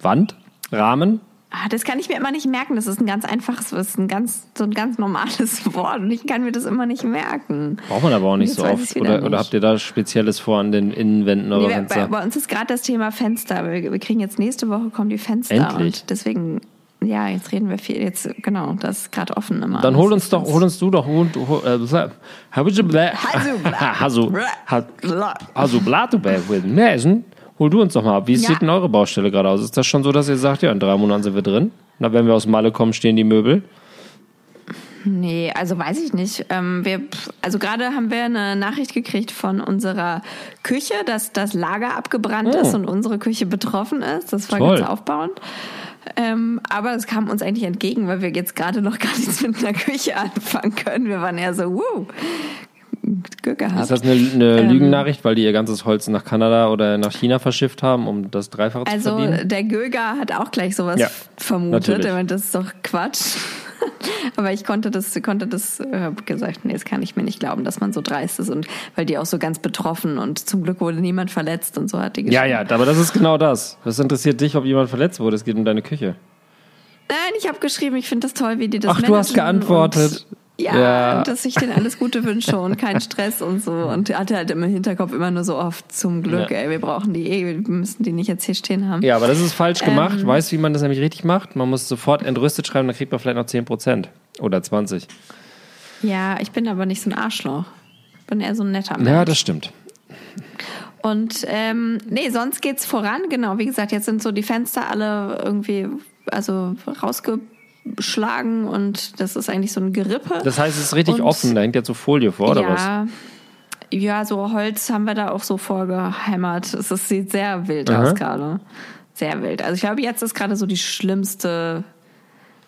Wand? Rahmen? Ah, das kann ich mir immer nicht merken. Das ist ein ganz einfaches, das ist ein ganz, so ein ganz normales Wort und ich kann mir das immer nicht merken. Braucht man aber auch nicht Jetzt so oft. Oder, nicht. oder habt ihr da Spezielles vor an den Innenwänden eurer Nee, wir, bei, Fenster? bei uns ist gerade das Thema Fenster. Wir, wir kriegen jetzt nächste Woche kommen die Fenster Endlich. und deswegen, ja, jetzt reden wir viel. Jetzt genau, das ist gerade offen immer. Dann hol uns doch, hol uns du doch, hol, hol, äh, Hasu, Hasu, Blatu, Mäsen, hol du uns doch mal ab. Wie Ja. sieht denn eure Baustelle gerade aus? Ist das schon so, dass ihr sagt, ja, in drei Monaten sind wir drin? Na, wenn wir aus Malle kommen, stehen die Möbel. Nee, also weiß ich nicht. Ähm, wir, also gerade haben wir eine Nachricht gekriegt von unserer Küche, dass das Lager abgebrannt Oh. ist und unsere Küche betroffen ist. Das war Toll. ganz aufbauend. Ähm, aber es kam uns eigentlich entgegen, weil wir jetzt gerade noch gar nichts mit einer Küche anfangen können. Wir waren eher so, wuh, Glück gehabt. Ist das eine, eine Ähm. Lügennachricht, weil die ihr ganzes Holz nach Kanada oder nach China verschifft haben, um das Dreifache zu Also verdienen? der Göger hat auch gleich sowas Ja, vermutet. natürlich. Er das ist doch Quatsch. Aber ich konnte das, konnte das, äh, hab gesagt, nee, das kann ich mir nicht glauben, dass man so dreist ist und weil die auch so ganz betroffen und zum Glück wurde niemand verletzt und so hat die Ja, geschrieben. ja, aber das ist genau das. Das interessiert dich, ob jemand verletzt wurde. Es geht um deine Küche. Nein, ich habe geschrieben, ich finde das toll, wie die das Ach, du hast geantwortet. Ja, Ja. und dass ich denen alles Gute wünsche und keinen Stress und so. Und hatte halt im Hinterkopf immer nur so oft zum Glück, Ja. ey, wir brauchen die eh, wir müssen die nicht jetzt hier stehen haben. Ja, aber das ist falsch Ähm. gemacht. Weißt du, wie man das nämlich richtig macht? Man muss sofort entrüstet schreiben, dann kriegt man vielleicht noch 10% oder 20. Ja, ich bin aber nicht so ein Arschloch. Ich bin eher so ein netter Mensch. Ja, das stimmt. Und ähm, nee, sonst geht's voran. Genau, wie gesagt, jetzt sind so die Fenster alle irgendwie also rausgeschlagen und das ist eigentlich so ein Gerippe. Das heißt, es ist richtig Und- offen. Da hängt jetzt so Folie vor, oder was? ja, ja, so Holz haben wir da auch so vorgehämmert. Es ist, sieht sehr wild Aha. aus gerade. Sehr wild. Also ich glaube, jetzt ist gerade so die schlimmste.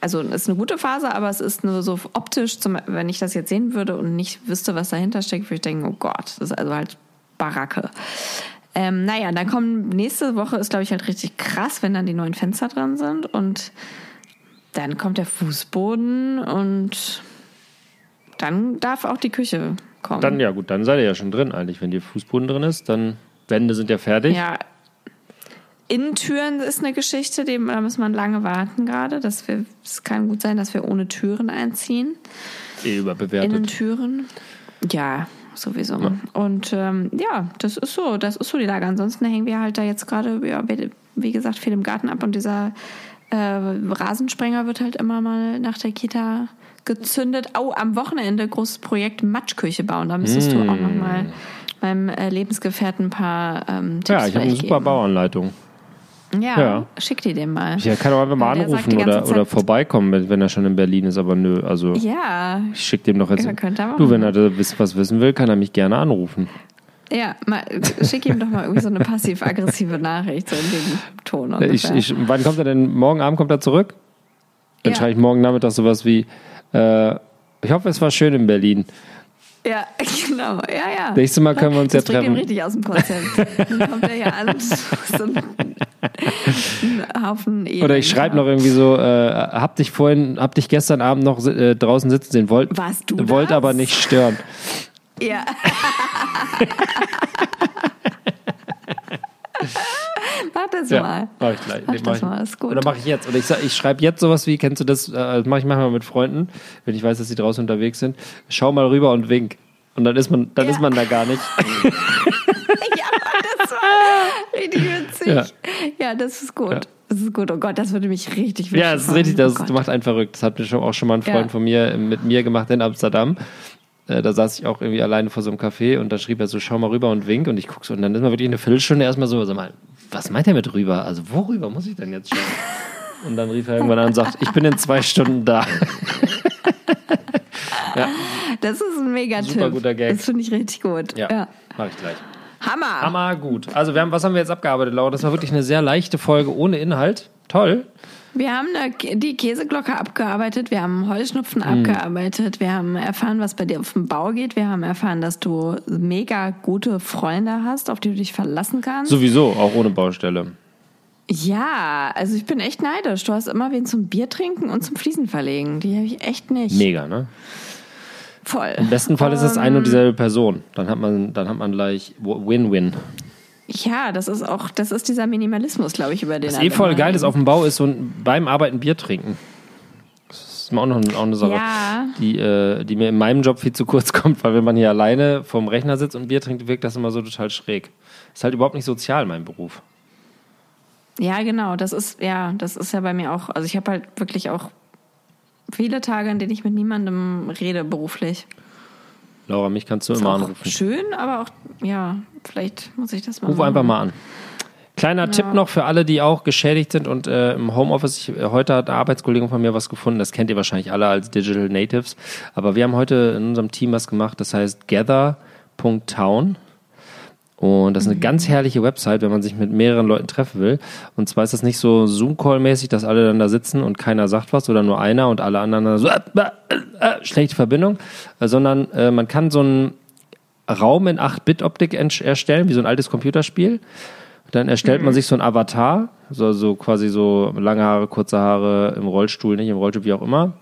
Also es ist eine gute Phase, aber es ist nur so optisch, zum, wenn ich das jetzt sehen würde und nicht wüsste, was dahinter steckt, würde ich denken, oh Gott, das ist also halt Baracke. Ähm, naja, dann kommen nächste Woche ist, glaube ich, halt richtig krass, wenn dann die neuen Fenster dran sind und dann kommt der Fußboden und dann darf auch die Küche kommen. Dann, ja gut, dann seid ihr ja schon drin eigentlich. Wenn die Fußboden drin ist, dann Wände sind ja fertig. Ja. Innentüren ist eine Geschichte, die, da muss man lange warten gerade. dass wir- Es kann gut sein, dass wir ohne Türen einziehen. Eh überbewertet. Innentüren. Ja, sowieso. Und ähm, ja, das ist so, das ist so die Lage. Ansonsten hängen wir halt da jetzt gerade, ja, wie- wie gesagt, viel im Garten ab und dieser äh, Rasensprenger wird halt immer mal nach der Kita gezündet. Oh, am Wochenende großes Projekt Matschküche bauen. Da müsstest du auch noch mal meinem äh, Lebensgefährten ein paar ähm, Tipps ja, ich habe eine super geben. Bauanleitung. Ja, Ja. schick die dem mal. Ich kann auch einfach mal anrufen oder, Zeit- oder vorbeikommen, wenn, er schon in Berlin ist, aber nö, also Ja, ich schicke dem doch jetzt. Ja, könnte er du, wenn er da was wissen will, kann er mich gerne anrufen. Ja, mal, schick ihm doch mal irgendwie so eine passiv-aggressive Nachricht, so in dem Ton Ich, ich, wann kommt er denn? Morgen Abend kommt er zurück? Dann Ja. schreibe ich morgen Nachmittag sowas wie, äh, ich hoffe, es war schön in Berlin. ja, genau, ja, ja. Nächstes Mal können wir uns das ja treffen. richtig aus dem Konzept. Dann kommt er hier an so ein, Haufen Oder ich schreibe noch irgendwie so, äh, hab dich vorhin, hab dich gestern Abend noch äh, draußen sitzen sehen, wollt, Warst du wollt das? aber nicht stören. Ja. Mach das mal. mach ich gleich. Mach Nee, das ich. mal, ist gut. Oder mache ich jetzt. Oder ich, ich schreibe jetzt sowas wie, kennst du das, äh, das mache ich manchmal mit Freunden, wenn ich weiß, dass sie draußen unterwegs sind. Schau mal rüber und wink. Und dann ist man, dann Ja. ist man da gar nicht. Ja, das war richtig witzig. Ja. Ja, das ist gut. Das ist gut. Oh Gott, das würde mich richtig Ja, das ist richtig, das oh macht einen verrückt. Das hat mir schon, auch schon mal ein Freund Ja. von mir äh, mit mir gemacht in Amsterdam. Äh, Da saß ich auch irgendwie alleine vor so einem Café und da schrieb er so, schau mal rüber und wink. Und ich guck so, und dann ist man wirklich eine Viertelstunde erstmal so, sag mal, was meint er mit rüber? Also worüber muss ich denn jetzt schauen? Und dann rief er irgendwann an und sagt, ich bin in zwei Stunden da. Das ist ein Mega-Tipp. Super guter Gag. Das finde ich richtig gut. Ja, Ja. mach ich gleich. Hammer. Hammer, gut. Also wir haben, was haben wir jetzt abgearbeitet, Laura? Das war wirklich eine sehr leichte Folge ohne Inhalt. Toll. Wir haben eine, die Käseglocke abgearbeitet, wir haben Heuschnupfen Hm. abgearbeitet, wir haben erfahren, was bei dir auf dem Bau geht, wir haben erfahren, dass du mega gute Freunde hast, auf die du dich verlassen kannst. Sowieso, auch ohne Baustelle. Ja, also ich bin echt neidisch. Du hast immer wen zum Bier trinken und zum Fliesen verlegen. Die habe ich echt nicht. Mega, ne? Voll. Im besten Fall ist es eine und dieselbe Person. Dann hat man, dann hat man gleich Win-Win. Ja, das ist auch, das ist dieser Minimalismus, glaube ich, über den Was eh voll geil ist auf dem Bau, ist so ein, beim Arbeiten Bier trinken. Das ist auch noch auch eine Sache, Ja. die, äh, die mir in meinem Job viel zu kurz kommt, weil wenn man hier alleine vorm Rechner sitzt und Bier trinkt, wirkt das immer so total schräg. Ist halt überhaupt nicht sozial, mein Beruf. Ja, genau. Das ist, ja, das ist ja bei mir auch. Also ich habe halt wirklich auch viele Tage, in denen ich mit niemandem rede beruflich. Laura, mich kannst du Ist immer anrufen. schön, aber auch, ja, vielleicht muss ich das mal Ruf machen. einfach mal an. Kleiner Tipp noch für alle, die auch geschädigt sind und äh, im Homeoffice. Ich, äh, heute hat eine Arbeitskollegin von mir was gefunden. Das kennt ihr wahrscheinlich alle als Digital Natives. Aber wir haben heute in unserem Team was gemacht. Das heißt gather.town. Und das ist eine ganz herrliche Website, wenn man sich mit mehreren Leuten treffen will. Und zwar ist das nicht so Zoom-Call-mäßig, dass alle dann da sitzen und keiner sagt was oder nur einer und alle anderen dann so äh, äh, äh, schlechte Verbindung, äh, sondern äh, man kann so einen Raum in 8-Bit-Optik ent- erstellen, wie so ein altes Computerspiel. Dann erstellt man sich so ein Avatar, so, so quasi so lange Haare, kurze Haare im Rollstuhl, nicht im Rollstuhl, wie auch immer.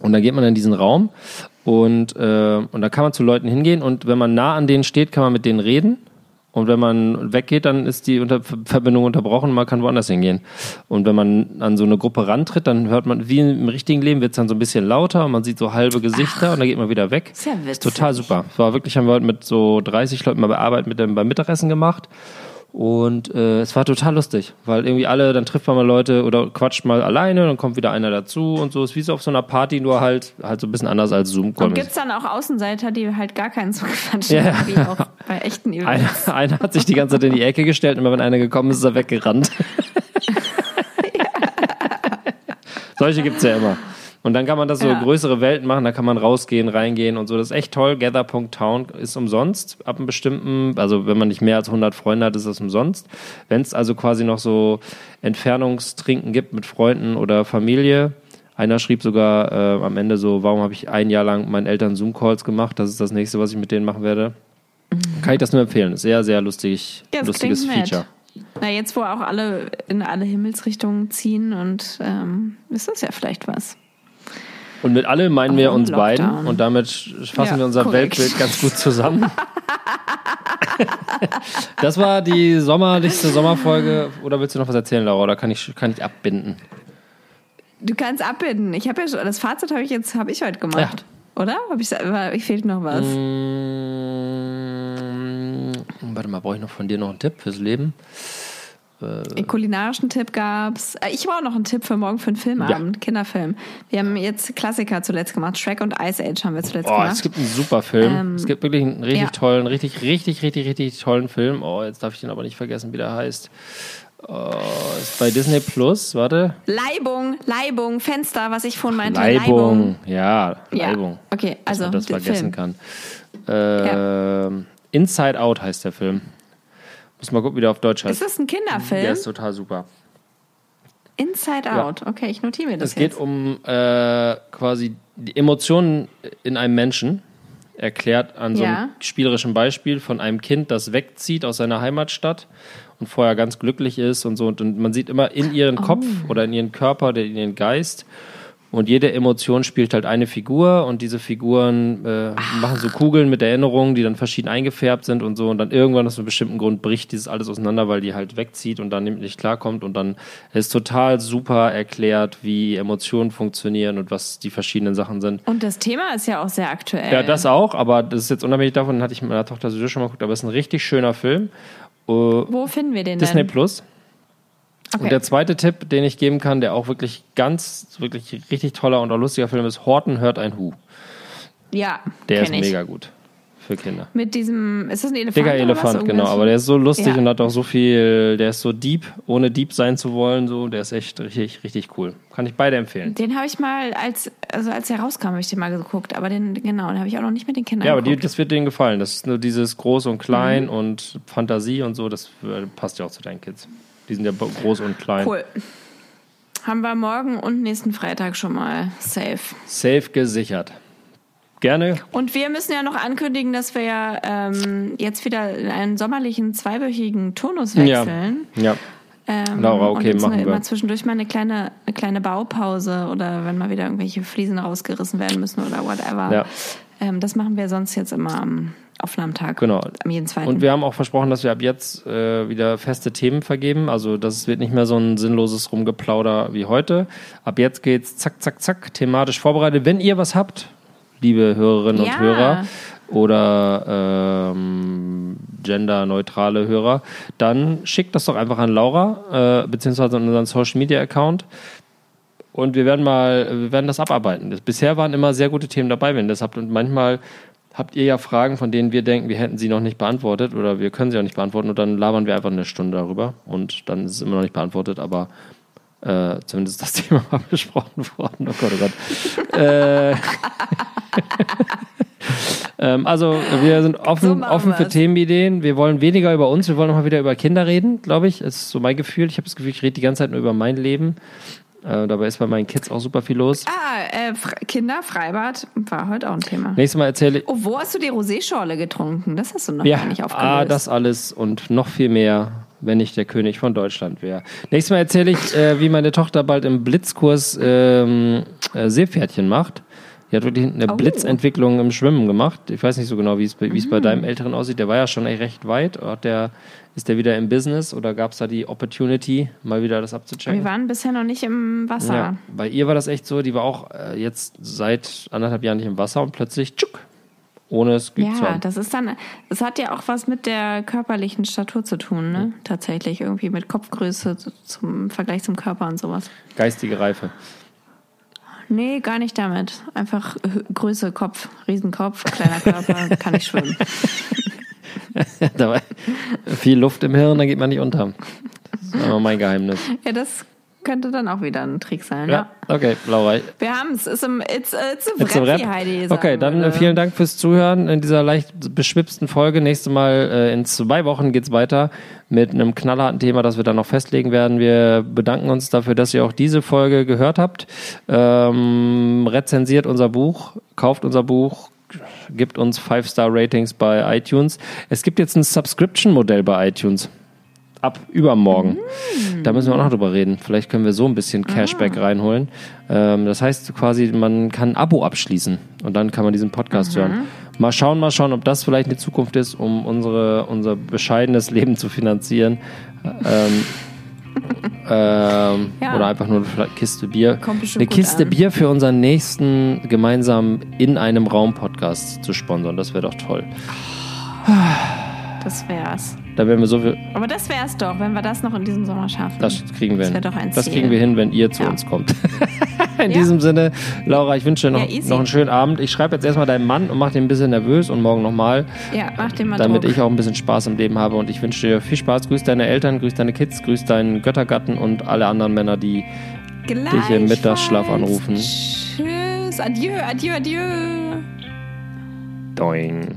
Und dann geht man in diesen Raum und, äh, und da kann man zu Leuten hingehen und wenn man nah an denen steht, kann man mit denen reden. Und wenn man weggeht, dann ist die Unter Verbindung unterbrochen und man kann woanders hingehen. Und wenn man an so eine Gruppe rantritt, dann hört man, wie im richtigen Leben, wird es dann so ein bisschen lauter und man sieht so halbe Gesichter und dann geht man wieder weg. Ja witzig. Total super. Es war wirklich, haben wir heute mit so 30 Leuten mal bei Arbeit mit dem beim Mittagessen gemacht. Und äh, es war total lustig, weil irgendwie alle, dann trifft man mal Leute oder quatscht mal alleine, dann kommt wieder einer dazu und so. Ist wie so auf so einer Party, nur halt, halt so ein bisschen anders als zoom Und gibt es dann auch Außenseiter, die halt gar keinen so quatschen, Ja. wie auch bei echten Events? Einer, einer hat sich die ganze Zeit in die Ecke gestellt und immer wenn einer gekommen ist, ist er weggerannt. Solche gibt's ja immer. Und dann kann man das so Ja. größere Welten machen, da kann man rausgehen, reingehen und so. Das ist echt toll. Gather.town ist umsonst ab einem bestimmten, also wenn man nicht mehr als 100 Freunde hat, ist das umsonst. Wenn es also quasi noch so Entfernungstrinken gibt mit Freunden oder Familie, einer schrieb sogar äh, am Ende so, warum habe ich ein Jahr lang meinen Eltern Zoom-Calls gemacht? Das ist das nächste, was ich mit denen machen werde. Kann ich das nur empfehlen. Sehr, sehr lustig, Ja, lustiges nett. Feature. Na, jetzt, wo auch alle in alle Himmelsrichtungen ziehen und ähm, ist das ja vielleicht was. Und mit alle meinen wir Auch uns Lockdown. beiden und damit fassen Ja, wir unser korrekt. Weltbild ganz gut zusammen. das war die sommerlichste Sommerfolge. Oder willst du noch was erzählen, Laura? Oder kann ich, kann ich abbinden? Du kannst abbinden. Ich habe ja schon, das Fazit habe ich jetzt, habe ich heute gemacht. Oder? Hab ich, ich fehlt noch was. Mm, warte mal, brauche ich noch von dir noch einen Tipp fürs Leben? Einen kulinarischen Tipp gab's. Äh, Ich brauche noch einen Tipp für morgen für einen Filmabend, Kinderfilm. Wir haben jetzt Klassiker zuletzt gemacht. Shrek und Ice Age haben wir zuletzt Oh, gemacht. es gibt einen super Film. Ähm, es gibt wirklich einen richtig ja. tollen, richtig, richtig, richtig, richtig tollen Film. Oh, jetzt darf ich den aber nicht vergessen, wie der heißt. Oh, ist bei Disney Plus, warte. Leibung, Leibung, Fenster, was ich vorhin meinte. Leibung. Ja, Ja. Leibung. Okay, Dass also man das den vergessen Film. kann. Ähm, Inside Out heißt der Film. Muss mal gucken, wie der auf Deutsch heißt. Ist das ein Kinderfilm? Der ist total super. Inside Ja. Out. Okay, ich notiere mir das Es geht jetzt. um äh, quasi die Emotionen in einem Menschen. Erklärt an so einem Ja. spielerischen Beispiel von einem Kind, das wegzieht aus seiner Heimatstadt und vorher ganz glücklich ist und so. Und, und man sieht immer in ihren Kopf Oh. oder in ihren Körper, oder in ihren Geist. Und jede Emotion spielt halt eine Figur und diese Figuren äh, machen so Kugeln mit Erinnerungen, die dann verschieden eingefärbt sind und so. Und dann irgendwann aus einem bestimmten Grund bricht dieses alles auseinander, weil die halt wegzieht und dann nicht klarkommt. Und dann ist total super erklärt, wie Emotionen funktionieren und was die verschiedenen Sachen sind. Und das Thema ist ja auch sehr aktuell. Ja, das auch, aber das ist jetzt unabhängig davon, hatte ich mit meiner Tochter sowieso schon mal geguckt, aber es ist ein richtig schöner Film. Äh, Wo finden wir den Disney denn? Plus. Okay. Und der zweite Tipp, den ich geben kann, der auch wirklich ganz, wirklich richtig toller und auch lustiger Film ist, Horton hört ein Hu. ja, Der ist ich. mega gut für Kinder. Mit diesem, ist das ein Elefant? Dicker? Elefant, Irgendwas? genau. Aber der ist so lustig Ja. und hat auch so viel, der ist so deep, ohne deep sein zu wollen, so, der ist echt richtig, richtig cool. Kann ich beide empfehlen. Den habe ich mal, als, also als er rauskam, habe ich den mal geguckt. Aber den, genau, den habe ich auch noch nicht mit den Kindern Ja, aber die, das wird denen gefallen. Das ist nur dieses Groß und Klein Mhm. und Fantasie und so, das äh, passt ja auch zu deinen Kids. Die sind ja groß und klein. cool. Haben wir morgen und nächsten Freitag schon mal safe. Safe gesichert. Gerne. Und wir müssen ja noch ankündigen, dass wir ja ähm, jetzt wieder in einen sommerlichen zweiwöchigen Turnus wechseln. Ja. ja. Ähm, Laura, okay, und machen wir. immer zwischendurch mal eine kleine, eine kleine Baupause oder wenn mal wieder irgendwelche Fliesen rausgerissen werden müssen oder whatever. Ja. Ähm, das machen wir sonst jetzt immer am Aufnahmetag. Genau. Am jeden zweiten. Und wir haben auch versprochen, dass wir ab jetzt äh, wieder feste Themen vergeben. Also das wird nicht mehr so ein sinnloses Rumgeplauder wie heute. Ab jetzt geht's zack, zack, zack, thematisch vorbereitet. Wenn ihr was habt, liebe Hörerinnen Ja. und Hörer oder ähm, genderneutrale Hörer, dann schickt das doch einfach an Laura, äh, beziehungsweise an unseren Social Media Account. Und wir werden mal, wir werden das abarbeiten. Bisher waren immer sehr gute Themen dabei, wenn ihr das habt. Und manchmal habt ihr ja Fragen, von denen wir denken, wir hätten sie noch nicht beantwortet oder wir können sie auch nicht beantworten. Und dann labern wir einfach eine Stunde darüber. Und dann ist es immer noch nicht beantwortet, aber äh, zumindest das Thema war besprochen worden. Oh Gott, oh Gott. äh, ähm, also wir sind So offen, machen offen für wir's. Themenideen. Wir wollen weniger über uns, wir wollen noch mal wieder über Kinder reden, glaube ich. Das ist so mein Gefühl. Ich habe das Gefühl, ich rede die ganze Zeit nur über mein Leben. Äh, dabei ist bei meinen Kids auch super viel los. ah, äh, Kinder, Freibad war heute auch ein Thema. Nächstes Mal erzähle ich. Oh, wo hast du die Roséschorle getrunken? Das hast du noch Ja, gar nicht aufgelöst. ah, das alles und noch viel mehr, wenn ich der König von Deutschland wäre. Nächstes Mal erzähle ich, äh, wie meine Tochter bald im Blitzkurs ähm, äh, Seepferdchen macht. Die hat wirklich eine Oh. Blitzentwicklung im Schwimmen gemacht. Ich weiß nicht so genau, wie es bei, es Mhm. deinem Älteren aussieht. Der war ja schon echt recht weit. Hat der, ist der wieder im Business oder gab es da die Opportunity, mal wieder das abzuchecken? Wir waren bisher noch nicht im Wasser. Ja, bei ihr war das echt so, die war auch äh, jetzt seit anderthalb Jahren nicht im Wasser und plötzlich tschuk, ohne es geübt zu Ja, das ist dann, das hat ja auch was mit der körperlichen Statur zu tun, ne? Tatsächlich irgendwie mit Kopfgröße zu- zum Vergleich zum Körper und sowas. Geistige Reife. Nee, gar nicht damit. Einfach Größe, Kopf, Riesenkopf, kleiner Körper, kann ich schwimmen. da war viel Luft im Hirn, da geht man nicht unter. Das ist aber mein Geheimnis. Ja, das könnte dann auch wieder ein Trick sein, Ja, ja. okay, Laura. Wir haben es, it's, it's a It's a wie Heidi Okay, dann äh, würde. vielen Dank fürs Zuhören in dieser leicht beschwipsten Folge. Nächstes Mal äh, in zwei Wochen geht's weiter mit einem knallharten Thema, das wir dann noch festlegen werden. Wir bedanken uns dafür, dass ihr auch diese Folge gehört habt. Ähm, rezensiert unser Buch, kauft unser Buch, gibt uns 5-Star-Ratings bei iTunes. Es gibt jetzt ein Subscription-Modell bei iTunes. Ab übermorgen. Da müssen wir auch noch drüber reden. Vielleicht können wir so ein bisschen Cashback reinholen. Ähm, das heißt quasi, man kann ein Abo abschließen und dann kann man diesen Podcast hören. Mal schauen, mal schauen, ob das vielleicht eine Zukunft ist, um unsere, unser bescheidenes Leben zu finanzieren. Ähm, ähm, Ja. Oder einfach nur eine Kiste Bier. Eine Kiste an. Bier für unseren nächsten gemeinsam in einem Raum Podcast zu sponsern. Das wäre doch toll. Das wär's. Da wären wir so viel. Aber das wär's doch, wenn wir das noch in diesem Sommer schaffen. Das kriegen wir Das hin. das Ziel. kriegen wir hin, wenn ihr zu Ja. uns kommt. in Ja. diesem Sinne, Laura, ich wünsche dir noch, Ja, noch einen schönen Abend. Ich schreibe jetzt erstmal deinem Mann und mache den ein bisschen nervös und morgen nochmal, ja, mach dir mal damit Druck. ich auch ein bisschen Spaß im Leben habe. Und ich wünsche dir viel Spaß. Grüß deine Eltern, grüß deine Kids, grüß deinen Göttergatten und alle anderen Männer, die dich im Mittagsschlaf anrufen. Tschüss. Adieu, adieu, adieu. Doing.